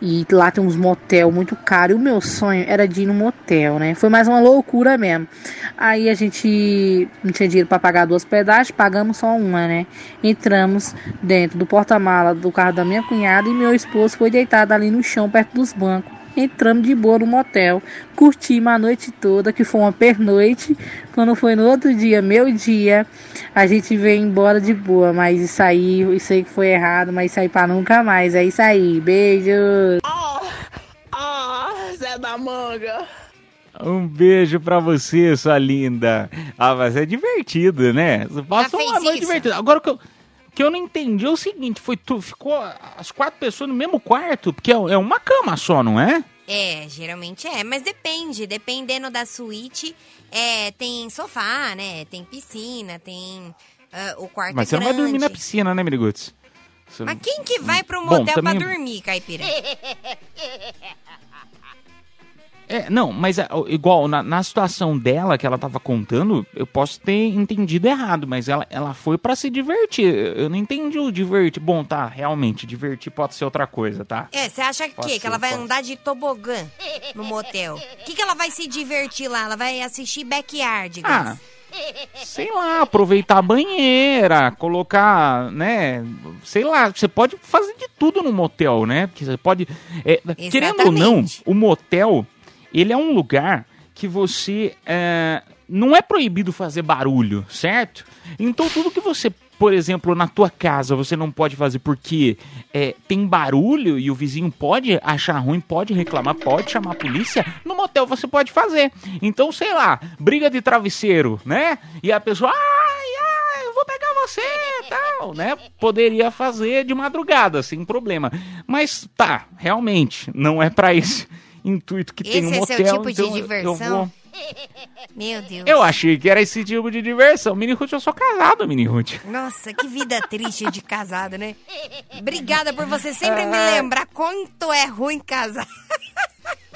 E lá tem uns motel muito caros. E o meu sonho era de ir no motel, né? Foi mais uma loucura mesmo. Aí a gente não tinha dinheiro para pagar duas hospedagens, pagamos só uma, né? Entramos dentro do porta-mala do carro da minha cunhada e meu esposo foi deitado ali no chão, perto dos bancos. Entramos de boa no motel, curtimos a noite toda, que foi uma pernoite. Quando foi no outro dia, meu dia, a gente veio embora de boa. Mas isso aí, isso aí que foi errado, mas isso aí pra nunca mais. É isso aí, beijo. Ah, Zé da Manga. Um beijo pra você, sua linda. Ah, mas é divertido, né? Passa fez uma noite isso? divertida. Agora que eu, que eu não entendi é o seguinte: foi tu, ficou as quatro pessoas no mesmo quarto? Porque é, é uma cama só, não é? É, geralmente é, mas depende. Dependendo da suíte, é, tem sofá, né? Tem piscina, tem ah, o quarto Mas é você não vai grande. dormir na piscina, né, Miriguts? Mas quem que vai pro Bom, motel também- pra dormir, caipira? É, não, mas é, igual na, na situação dela que ela tava contando, eu posso ter entendido errado, mas ela, ela foi pra se divertir. Eu não entendi o divertir. Bom, tá, realmente, divertir pode ser outra coisa, tá? É, você acha que, ser, que ela vai pode. andar de tobogã no motel? O que, que ela vai se divertir lá? Ela vai assistir backyard, Ah, sei lá, aproveitar a banheira, colocar, né? Sei lá, você pode fazer de tudo no motel, né? Porque você pode. é, querendo ou não, o motel, ele é um lugar que você. é, não é proibido fazer barulho, certo? Então tudo que você. Por exemplo, na tua casa você não pode fazer porque é, tem barulho e o vizinho pode achar ruim, pode reclamar, pode chamar a polícia. No motel você pode fazer. Então, sei lá, briga de travesseiro, né? E a pessoa, ai, ai, eu vou pegar você tal, né? Poderia fazer de madrugada, sem problema. Mas tá, realmente, não é pra esse intuito que tem Esse um é motel. seu tipo de então eu- diversão? Meu Deus. eu achei que era esse tipo de diversão. Mini Ruth, eu sou casado, Mini Ruth. Nossa, que vida triste de casado, né? Obrigada por você sempre me Ah. lembrar quanto é ruim casar.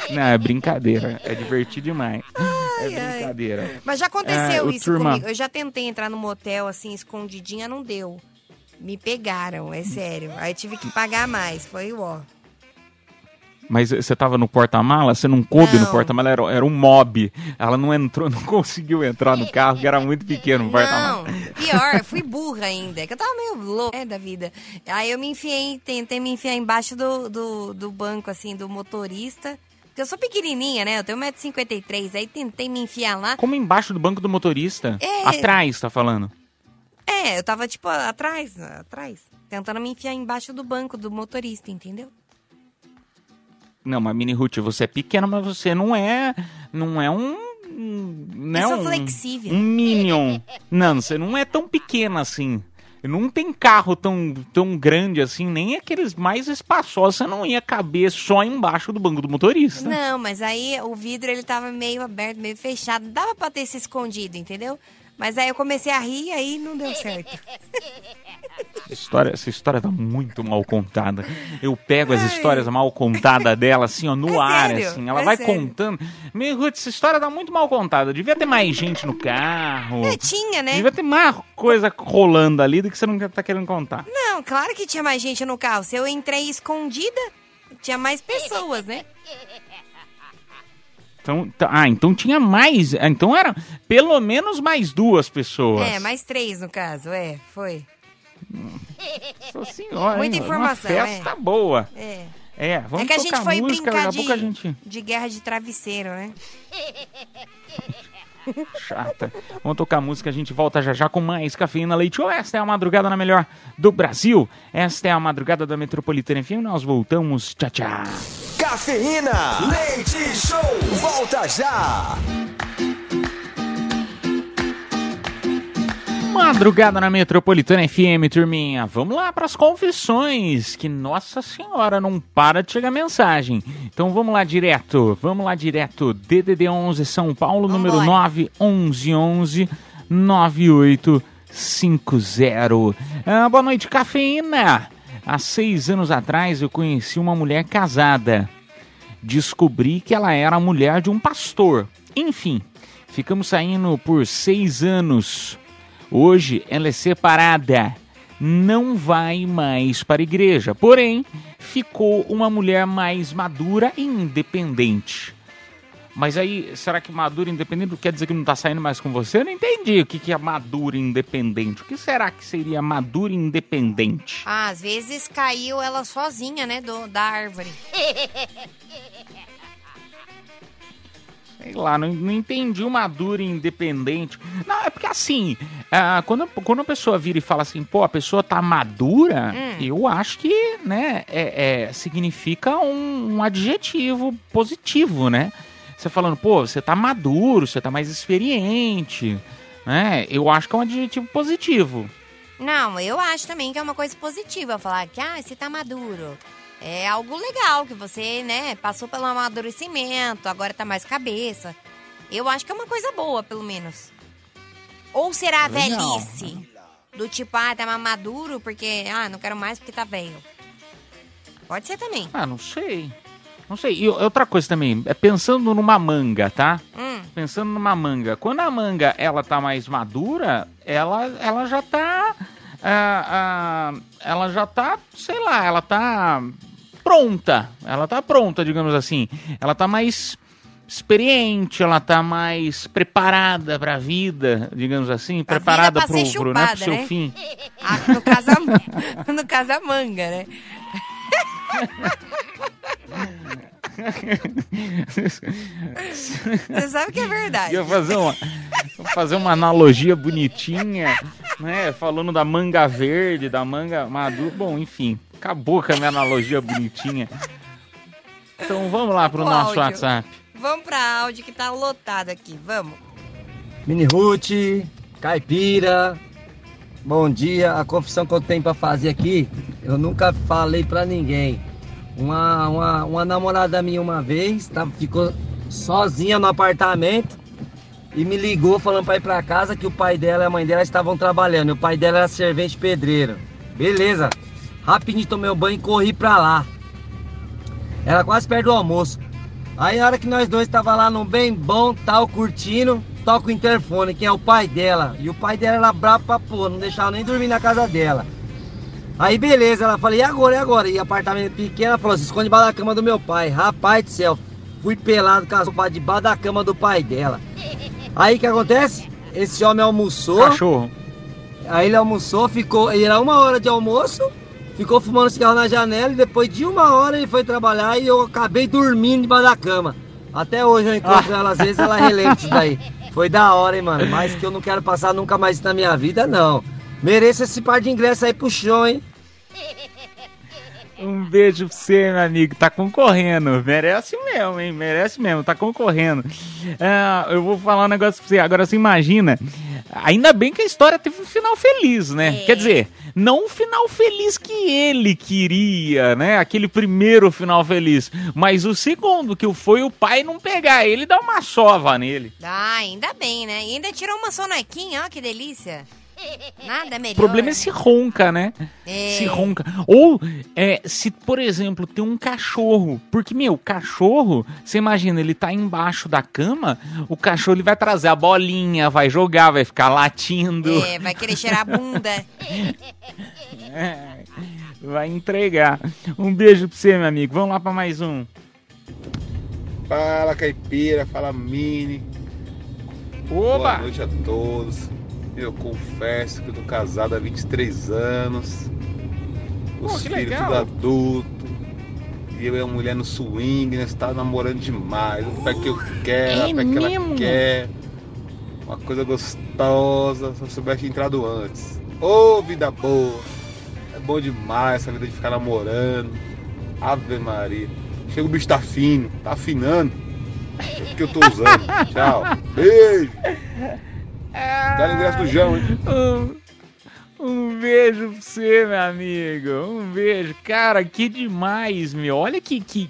Não, é brincadeira. É divertido demais. é brincadeira. Mas já aconteceu Ah, isso turma. comigo. Eu já tentei entrar no motel assim, escondidinha, não deu. Me pegaram, é sério. Aí tive que pagar mais. Foi ó. Mas você tava no porta-mala, você não coube no Não. porta-mala, era, era um mob. Ela não entrou, não conseguiu entrar no carro, que era muito pequeno porta-mala. pior, eu fui burra ainda, que eu tava meio louca né, da vida. Aí eu me enfiei, tentei me enfiar embaixo do, do, do banco, assim, do motorista. Porque eu sou pequenininha, né? Eu tenho 1,53m, aí tentei me enfiar lá. Como embaixo do banco do motorista? É. Atrás, tá falando? É, eu tava, tipo, atrás, atrás. Tentando me enfiar embaixo do banco do motorista, entendeu? Não, mas Mini Ruth, você é pequena, mas você não é. Não é um. Não é Eu sou um, flexível. Um Minion. Não, você não é tão pequena assim. Não tem carro tão, tão grande assim, nem aqueles mais espaçosos. Você não ia caber só embaixo do banco do motorista. Não, mas aí o vidro ele tava meio aberto, meio fechado. Dava pra ter se escondido, entendeu? Mas aí eu comecei a rir e aí não deu certo. Essa história, essa história tá muito mal contada. Eu pego as histórias mal contadas dela, assim, ó, no É ar, sério, assim. Ela é vai sério. contando. Meu, Ruth, essa história tá muito mal contada. Devia ter mais gente no carro. É, tinha, né? Devia ter mais coisa rolando ali do que você não tá querendo contar. Não, claro que tinha mais gente no carro. Se eu entrei escondida, tinha mais pessoas, né? Então, tá- ah, então tinha mais. ah, Então era pelo menos mais duas pessoas. É, mais três no caso, é, foi. Nossa senhora, Muita hein? informação, Uma festa é. boa. É. É, vamos é que a gente foi música, brincar de, gente... de guerra de travesseiro, né? Chata. Vamos tocar música, a gente volta já já com mais Cafeína Leite Show. Esta é a madrugada na melhor do Brasil. Esta é a madrugada da Metropolitana FM. Nós voltamos. Tchau, tchau. Cafeína, leite show, volta já. Madrugada na Metropolitana FM, turminha. Vamos lá para as confissões, que Nossa Senhora não para de chegar mensagem. Então vamos lá direto, vamos lá direto. DDD 11 São Paulo, número 9 11 11 9850. Ah, boa noite, cafeína. Há seis anos atrás eu conheci uma mulher casada. Descobri que ela era a mulher de um pastor. Enfim, ficamos saindo por seis anos. Hoje ela é separada, não vai mais para a igreja, porém ficou uma mulher mais madura e independente. Mas aí, será que madura independente quer dizer que não está saindo mais com você? Eu não entendi o que, que é madura e independente. O que será que seria madura e independente? Ah, às vezes caiu ela sozinha, né, do, da árvore. Sei lá, não, não entendi o maduro e independente. Não, é porque assim, ah, quando, quando a pessoa vira e fala assim, pô, a pessoa tá madura, eu acho que, né, é, é, significa um, um adjetivo positivo, né? Você falando, pô, você tá maduro, você tá mais experiente, né? Eu acho que é um adjetivo positivo. Não, eu acho também que é uma coisa positiva falar que, ah, você tá maduro. É algo legal que você, né, passou pelo amadurecimento, agora tá mais cabeça. Eu acho que é uma coisa boa, pelo menos. Ou será Legal. velhice? Do tipo, ah, tá mais maduro porque, ah, não quero mais porque tá velho. Pode ser também. Ah, não sei. Não sei. E outra coisa também, é pensando numa manga, tá? Hum. Pensando numa manga. Quando a manga ela tá mais madura, ela, ela já tá. ah, ah, ela já tá, sei lá, ela tá pronta. Ela tá pronta, digamos assim. Ela tá mais experiente, ela tá mais preparada pra vida, digamos assim, preparada pra pro, ser pro, né, pro seu né? fim. Ah, no caso, a, no caso a manga, né? Você sabe que é verdade. Ia fazer uma, vou fazer uma analogia bonitinha, né? Falando da manga verde, da manga madura. Bom, enfim, acabou com a minha analogia bonitinha. Então vamos lá pro O nosso áudio. WhatsApp. Vamos pra áudio que tá lotado aqui, vamos. Mini Ruth, Caipira, bom dia. A confissão que eu tenho pra fazer aqui, eu nunca falei pra ninguém. Uma, uma, uma namorada minha uma vez tá, ficou sozinha no apartamento e me ligou falando pra ir pra casa que o pai dela e a mãe dela estavam trabalhando. O pai dela era servente pedreiro. Beleza. Rapidinho tomei um banho e corri pra lá. Era quase perto do almoço. Aí na hora que nós dois tava lá num bem bom, tal, curtindo, toca o interfone, que é o pai dela. E o pai dela era brabo pra pôr, não deixava nem dormir na casa dela. Aí beleza, ela falou, e agora, e agora? E apartamento pequeno, ela falou, se esconde debaixo da cama do meu pai. Rapaz do céu, fui pelado com as roupas debaixo da cama do pai dela. Aí o que acontece? Esse homem almoçou. Cachorro. Aí ele almoçou, ficou. Ele era uma hora de almoço, ficou fumando cigarro na janela e depois de uma hora ele foi trabalhar e eu acabei dormindo debaixo da cama. Até hoje eu encontro ela, às vezes ela relembra isso daí. Foi da hora, hein, mano. Mas que eu não quero passar nunca mais isso na minha vida, não. Mereço esse par de ingresso aí pro show, hein? Um beijo pra você, meu amigo. Tá concorrendo. Merece mesmo, hein? Merece mesmo. Tá concorrendo. Ah, eu vou falar um negócio pra você. Agora você imagina. Ainda bem que a história teve um final feliz, né? Quer dizer, não o final feliz que ele queria, né? Aquele primeiro final feliz. Mas o segundo, que foi o pai não pegar ele e dar uma sova nele. Ah, ainda bem, né? E ainda tirou uma sonequinha, ó, que delícia. Nada melhor. O problema é se ronca, né? É. Se ronca. Ou é, se, por exemplo, tem um cachorro. Porque, meu, cachorro, você imagina, ele tá embaixo da cama, o cachorro ele vai trazer a bolinha, vai jogar, vai ficar latindo. É, vai querer cheirar a bunda. É, vai entregar. Um beijo pra você, meu amigo. Vamos lá pra mais um. Fala caipira, fala mini. Oba! Boa noite a todos. Eu confesso que eu tô casado há 23 anos. Pô, filhos legal. tudo adulto. E eu e a mulher no swing, nós tava namorando demais. O pé que eu quero, É o pé que ela quer. Uma coisa gostosa, se eu soubesse entrado antes. Ô, vida boa! É bom demais essa vida de ficar namorando. Ave Maria. Chega o bicho tá fino, tá afinando. É o que eu tô usando. Tchau. Beijo. Dá o ingresso do João, hein? Um, um beijo pra você, meu amigo. Um beijo. Cara, que demais, meu. Olha que, que,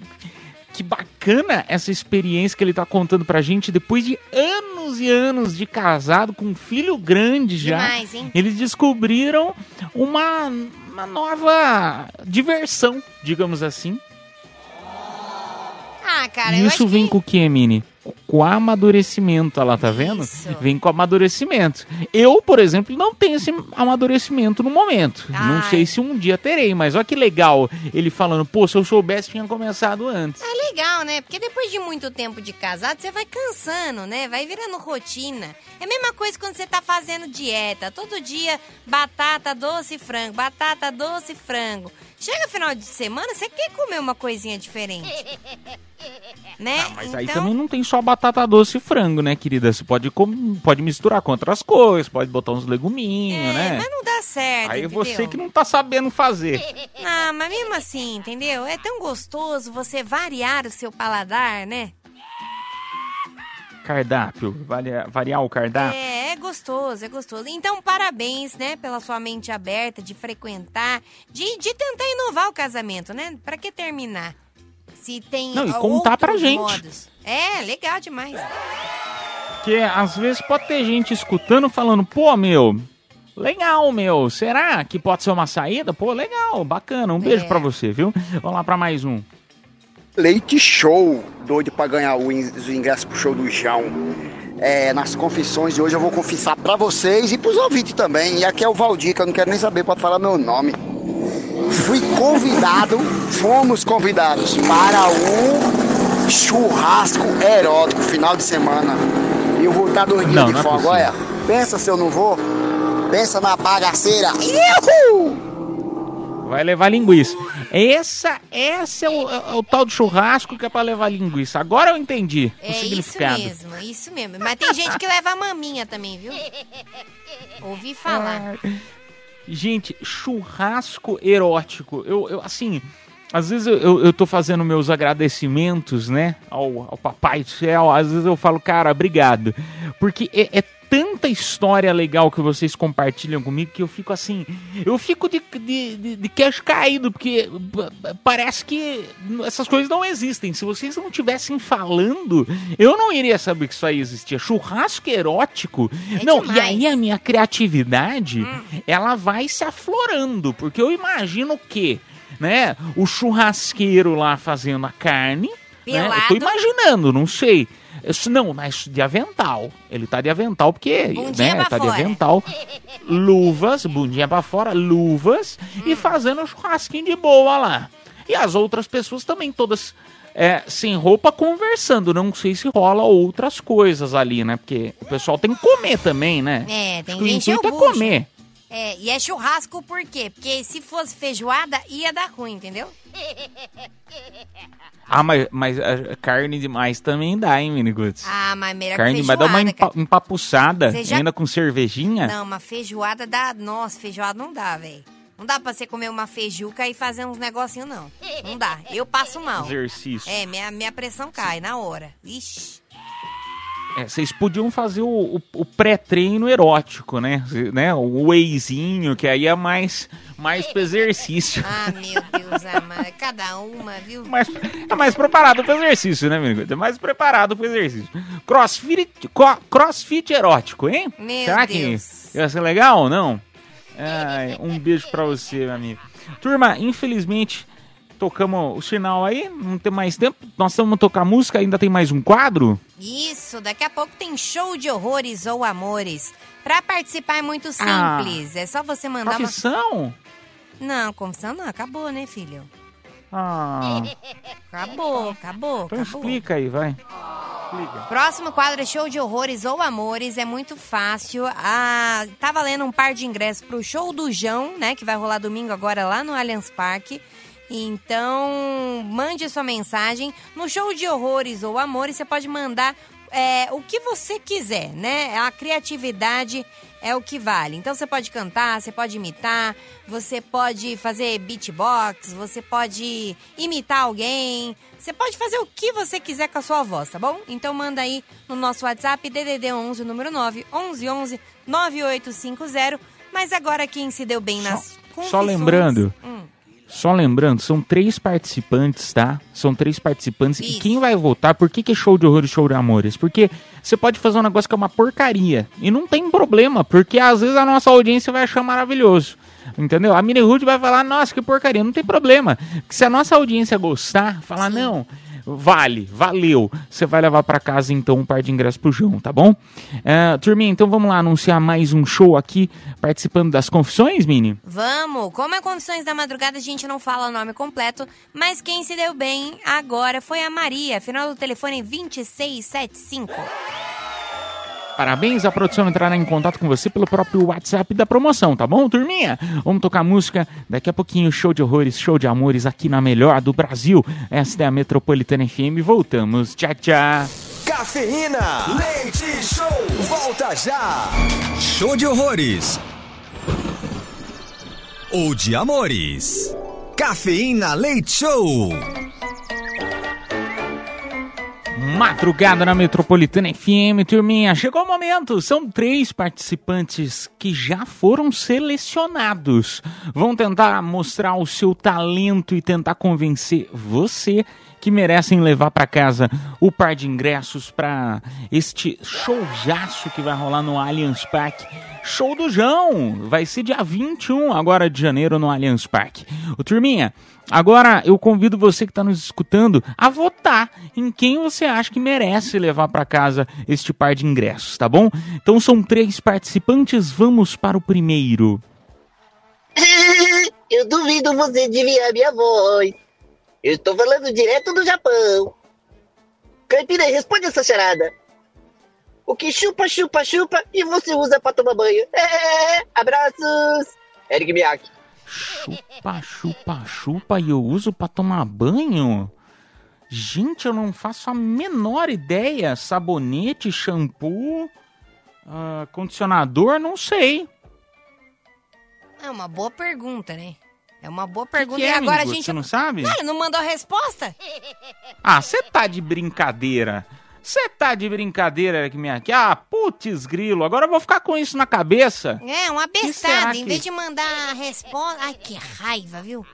que bacana essa experiência que ele tá contando pra gente depois de anos e anos de casado, com um filho grande já. Demais, hein? Eles descobriram uma, uma nova diversão, digamos assim. Ah, cara, E eu isso acho vem que... com o que, Mini? Com amadurecimento, lá, tá vendo? Vem com amadurecimento. Eu, por exemplo, não tenho esse amadurecimento no momento. Não sei se um dia terei, mas olha que legal ele falando, pô, se eu soubesse, tinha começado antes. É legal, né? Porque depois de muito tempo de casado, você vai cansando, né? Vai virando rotina. É a mesma coisa quando você tá fazendo dieta. Todo dia, batata, doce frango, batata, doce e frango. Chega final de semana, você quer comer uma coisinha diferente. Né? Ah, Mas aí então, também não tem só batata doce e frango, né, querida? Você pode, com- pode misturar com outras coisas, pode botar uns leguminhos, né? É, mas não dá certo, Aí entendeu? você que não tá sabendo fazer. Ah, mas mesmo assim, entendeu? É tão gostoso você variar o seu paladar, né? Cardápio, varia- variar o cardápio. É, é gostoso, é gostoso. Então, parabéns, né, pela sua mente aberta de frequentar, de, de tentar inovar o casamento, né? Pra que terminar? Se tem Não, e contar pra gente. modos. É, legal demais. Porque às vezes pode ter gente escutando falando, pô, meu, legal, meu, será que pode ser uma saída? Pô, legal, bacana, um beijo É. pra você, viu? Vamos lá pra mais um. Leite Show, doido pra ganhar os ingressos pro show do João. É, nas confissões de hoje eu vou confessar pra vocês e pros ouvintes também. E aqui é o Valdir, que eu não quero nem saber, pode falar meu nome. Fui convidado, fomos convidados para um churrasco erótico final de semana. E eu vou estar dois dias Não, de não é folga, possível. olha. Pensa se eu não vou. Pensa na bagaceira. Iuhu! Vai levar linguiça. Essa, essa é o, é o tal de churrasco que é pra levar linguiça. Agora eu entendi o É isso significado. mesmo, isso mesmo. Mas tem gente que leva maminha também, viu? Ouvi falar. Gente, churrasco erótico. Eu, eu assim, às vezes eu, eu, eu tô fazendo meus agradecimentos, né, ao, ao Papai do Céu. Às vezes eu falo, cara, obrigado. Porque é, é tanta história legal que vocês compartilham comigo que eu fico assim. Eu fico de, de, de, de queixo caído, porque parece que essas coisas não existem. Se vocês não estivessem falando, eu não iria saber que isso aí existia. Churrasco erótico. não, e aí a minha criatividade, ela vai se aflorando, porque eu imagino que, né, o churrasqueiro lá fazendo a carne, né, eu tô imaginando, não sei. Isso, não, mas de avental. Ele tá de avental porque, Bundinha né, tá de fora. avental. Luvas, bundinha pra fora, luvas Hum. e fazendo um churrasquinho de boa lá. E as outras pessoas também todas é, sem roupa conversando. Não sei se rola outras coisas ali, né? Porque o pessoal tem que comer também, né? É, tem Acho gente o intuito é comer. É, e é churrasco por quê? Porque se fosse feijoada, ia dar ruim, entendeu? Ah, mas, mas a carne demais também dá, hein, Miniguts? Ah, mas melhor Carne que vai dar feijoada, uma empa empapuçada, já- ainda com cervejinha. Não, uma feijoada dá. Nossa, feijoada não dá, velho. Não dá pra você comer uma feijuca e fazer uns negocinhos, não. Não dá. Eu passo mal. Exercício. É, minha, minha pressão cai na hora. Ixi. É, vocês podiam fazer o, o- o pré-treino erótico, né? né? O wheyzinho, que aí é mais, mais pro exercício. Ah, meu Deus amado. Cada uma, viu? mais, é mais preparado pro exercício, né, Miniguts? É mais preparado pro exercício. Crossfit, crossfit erótico, hein? Meu Será Deus. que ia ser legal ou não? Ai, um beijo pra você, meu amigo. Turma, infelizmente, tocamos o sinal aí, não tem mais tempo. Nós estamos tocar música, ainda tem mais um quadro? Isso, daqui a pouco tem show de horrores ou amores. Pra participar é muito Ah. simples. É só você mandar Profissão? uma. Não, confissão não, acabou, né, filho? Ah, Acabou, acabou, então acabou. explica aí, vai. Explica. Próximo quadro é show de horrores ou amores, é muito fácil. Ah, tá valendo um par de ingressos pro show do Jão, né, que vai rolar domingo agora lá no Allianz Parque. Então, mande sua mensagem. No show de horrores ou amores, você pode mandar é, o que você quiser, né? A criatividade é o que vale. Então você pode cantar, você pode imitar, você pode fazer beatbox, você pode imitar alguém, você pode fazer o que você quiser com a sua voz, tá bom? Então manda aí no nosso WhatsApp DDD 11 número 9 11 11 9850. Mas agora quem se deu bem nas Só confissões- lembrando, Hum. Só lembrando, são três participantes, tá? São três participantes. E quem vai votar, por que, que é show de horror e show de amores? Porque você pode fazer um negócio que é uma porcaria. E não tem problema, porque às vezes a nossa audiência vai achar maravilhoso. Entendeu? A Mini Hood vai falar, nossa, que porcaria. Não tem problema. Porque se a nossa audiência gostar, falar, não, vale, valeu. Você vai levar pra casa então um par de ingressos pro João, tá bom? É, turminha, então vamos lá anunciar mais um show aqui, participando das confissões, Mini? Vamos! Como é Confissões da Madrugada, a gente não fala o nome completo, mas quem se deu bem agora foi a Maria, final do telefone 2675. Parabéns, a produção entrará em contato com você pelo próprio WhatsApp da promoção, tá bom, turminha? Vamos tocar música, daqui a pouquinho show de horrores, show de amores aqui na melhor do Brasil. Esta é a Metropolitana FM, voltamos, tchau, tchau. Cafeína, leite show, volta já. Show de horrores. Ou de amores. Cafeína Leite Show. Madrugada na Metropolitana FM, turminha. Chegou o momento. São três participantes que já foram selecionados. Vão tentar mostrar o seu talento e tentar convencer você que merecem levar para casa o par de ingressos para este showzaço que vai rolar no Allianz Parque. Show do João! Vai ser dia 21 agora de janeiro no Allianz Parque. Ô turminha, agora eu convido você que está nos escutando a votar em quem você acha que merece levar para casa este par de ingressos, tá bom? Então são três participantes, vamos para o primeiro. Eu duvido você adivinhar minha voz. Eu estou falando direto do Japão. Caipira, responde essa charada. O que chupa, chupa, chupa e você usa pra tomar banho. É, abraços. Eric Miyake. Chupa, chupa, chupa e eu uso para tomar banho? Gente, eu não faço a menor ideia. Sabonete, shampoo, ah, condicionador, não sei. É uma boa pergunta, né? É uma boa pergunta. que é, e agora amigo? a gente. Você não sabe? Cara, não mandou a resposta? Ah, você tá de brincadeira. Você tá de brincadeira aqui, minha aqui. Ah, putz, grilo. Agora eu vou ficar com isso na cabeça. É, uma bestada. Em que- vez de mandar a resposta. Ai, que raiva, viu?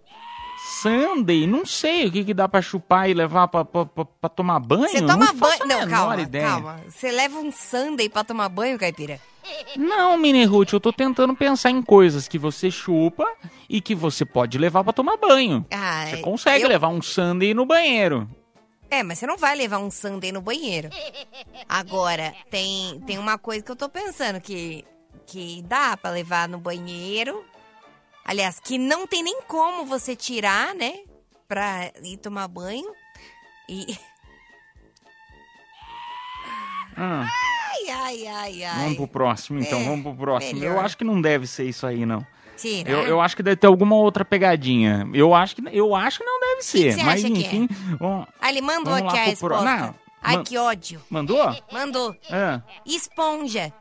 Sunday, não sei o que, que dá pra chupar e levar pra, pra, pra- pra tomar banho. Você toma banho. Não, calma, ideia. calma. Você leva um sundae pra tomar banho, caipira? Não, Mini Ruth, eu tô tentando pensar em coisas que você chupa e que você pode levar pra tomar banho. Ah, Você consegue eu- levar um Sunday no banheiro. É, mas você não vai levar um sundae no banheiro. Agora, tem, tem uma coisa que eu tô pensando que, que dá pra levar no banheiro. Aliás, que não tem nem como você tirar, né? Pra ir tomar banho. E. Ah, Ai, ai, ai, ai. vamos pro próximo, então, É, vamos pro próximo. Eu melhor. acho que não deve ser isso aí, não. Tira. Eu, eu acho que deve ter alguma outra pegadinha. Eu acho que, eu acho que não deve ser. mas acha que é? enfim. vamos- Ah, ele mandou aqui a pro pro- resposta. Não, Ai, man- que ódio. Mandou? Mandou. É. Esponja.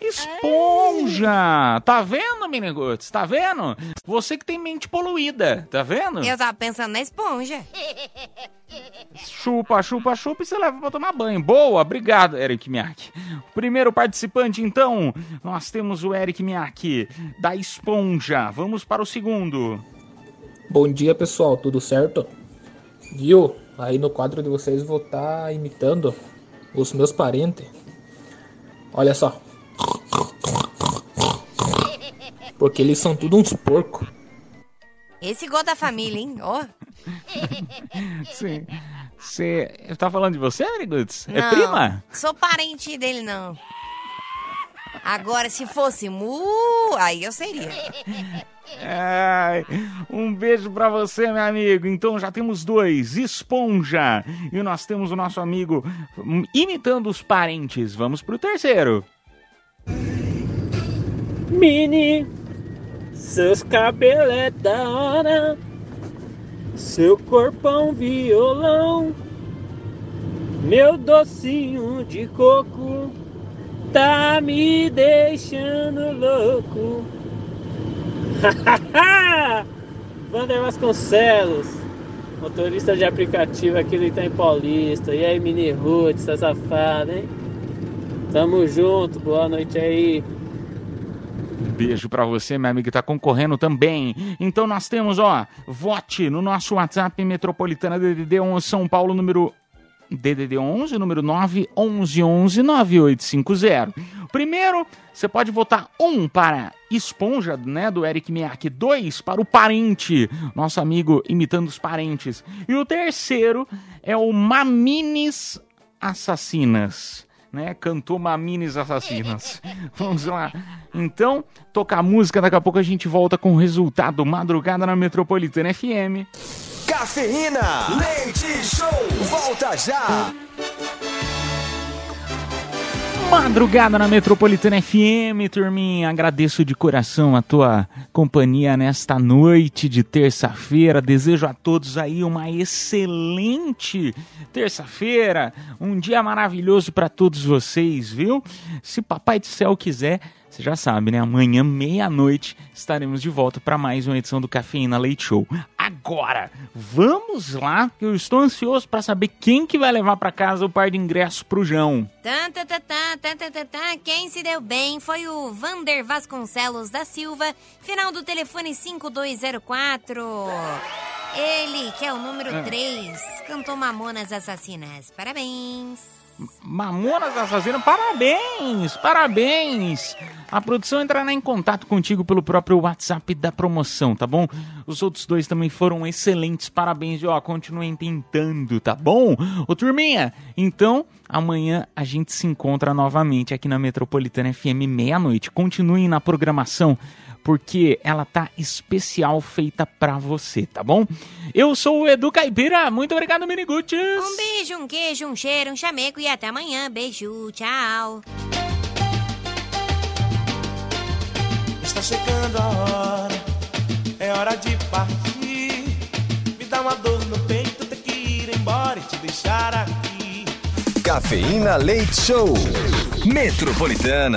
Esponja! Tá vendo, Miniguts? Tá vendo? Você que tem mente poluída, tá vendo? Eu tava pensando na esponja. Chupa, chupa, chupa e você leva pra tomar banho. Boa, obrigado, Eric Miak. Primeiro participante, então, nós temos o Eric Miak, da Esponja. Vamos para o segundo. Bom dia, pessoal, tudo certo? Viu? Aí no quadro de vocês vou estar imitando os meus parentes. Olha só. Porque eles são tudo uns porcos. Esse gol da família, hein? Ó. Sim. Você tá falando de você, Miniguts? É prima? Sou parente dele, não. Agora, se fosse mu, aí eu seria. Ai, um beijo pra você, meu amigo. Então já temos dois, Esponja. E nós temos o nosso amigo hum, imitando os parentes. Vamos pro terceiro. Mini, seus cabelos é da hora. Seu corpão violão, meu docinho de coco, tá me deixando louco. Vander Vasconcelos, motorista de aplicativo aqui do Itaim Paulista. E aí, Mini Ruth, tá safado, hein? Tamo junto, boa noite aí. Beijo pra você, meu amigo, que tá concorrendo também. Então nós temos, ó, vote no nosso WhatsApp Metropolitana DDD 11 São Paulo, número DDD 11, número 9 11 11 9850. Primeiro, você pode votar um para Esponja, né, do Eric Miak, dois para o Parente, nosso amigo imitando os parentes. E o terceiro é o Mamines Assassinas né? Cantou Mamines Assassinas. Vamos lá. Então, tocar música, daqui a pouco a gente volta com o resultado. Madrugada na Metropolitana FM. Cafeína, leite show, volta já. Madrugada na Metropolitana FM, turminha. Agradeço de coração a tua companhia nesta noite de terça-feira. Desejo a todos aí uma excelente terça-feira, um dia maravilhoso para todos vocês, viu? Se Papai do Céu quiser, você já sabe, né? Amanhã, meia-noite, estaremos de volta para mais uma edição do Cafeína Leite Show. Agora, vamos lá, que eu estou ansioso para saber quem que vai levar para casa o par de ingressos pro João. Tan. Quem se deu bem foi o Vander Vasconcelos da Silva, final do telefone 5204. Ele, que é o número É. 3, cantou Mamonas Assassinas. Parabéns. Mamonas Assassinas, parabéns, parabéns. A produção entrará em contato contigo pelo próprio WhatsApp da promoção, tá bom? Os outros dois também foram excelentes, parabéns e ó, continuem tentando, tá bom? Ô turminha, então amanhã a gente se encontra novamente aqui na Metropolitana FM meia-noite. Continuem na programação porque ela tá especial feita pra você, tá bom? Eu sou o Edu Caipira, muito obrigado, Miniguts. Um beijo, um queijo, um cheiro, um chameco e até amanhã. Beijo, tchau. Está chegando a hora, é hora de partir. Me dá uma dor no peito, ter que ir embora e te deixar aqui. Cafeína Leite Show. Metropolitana.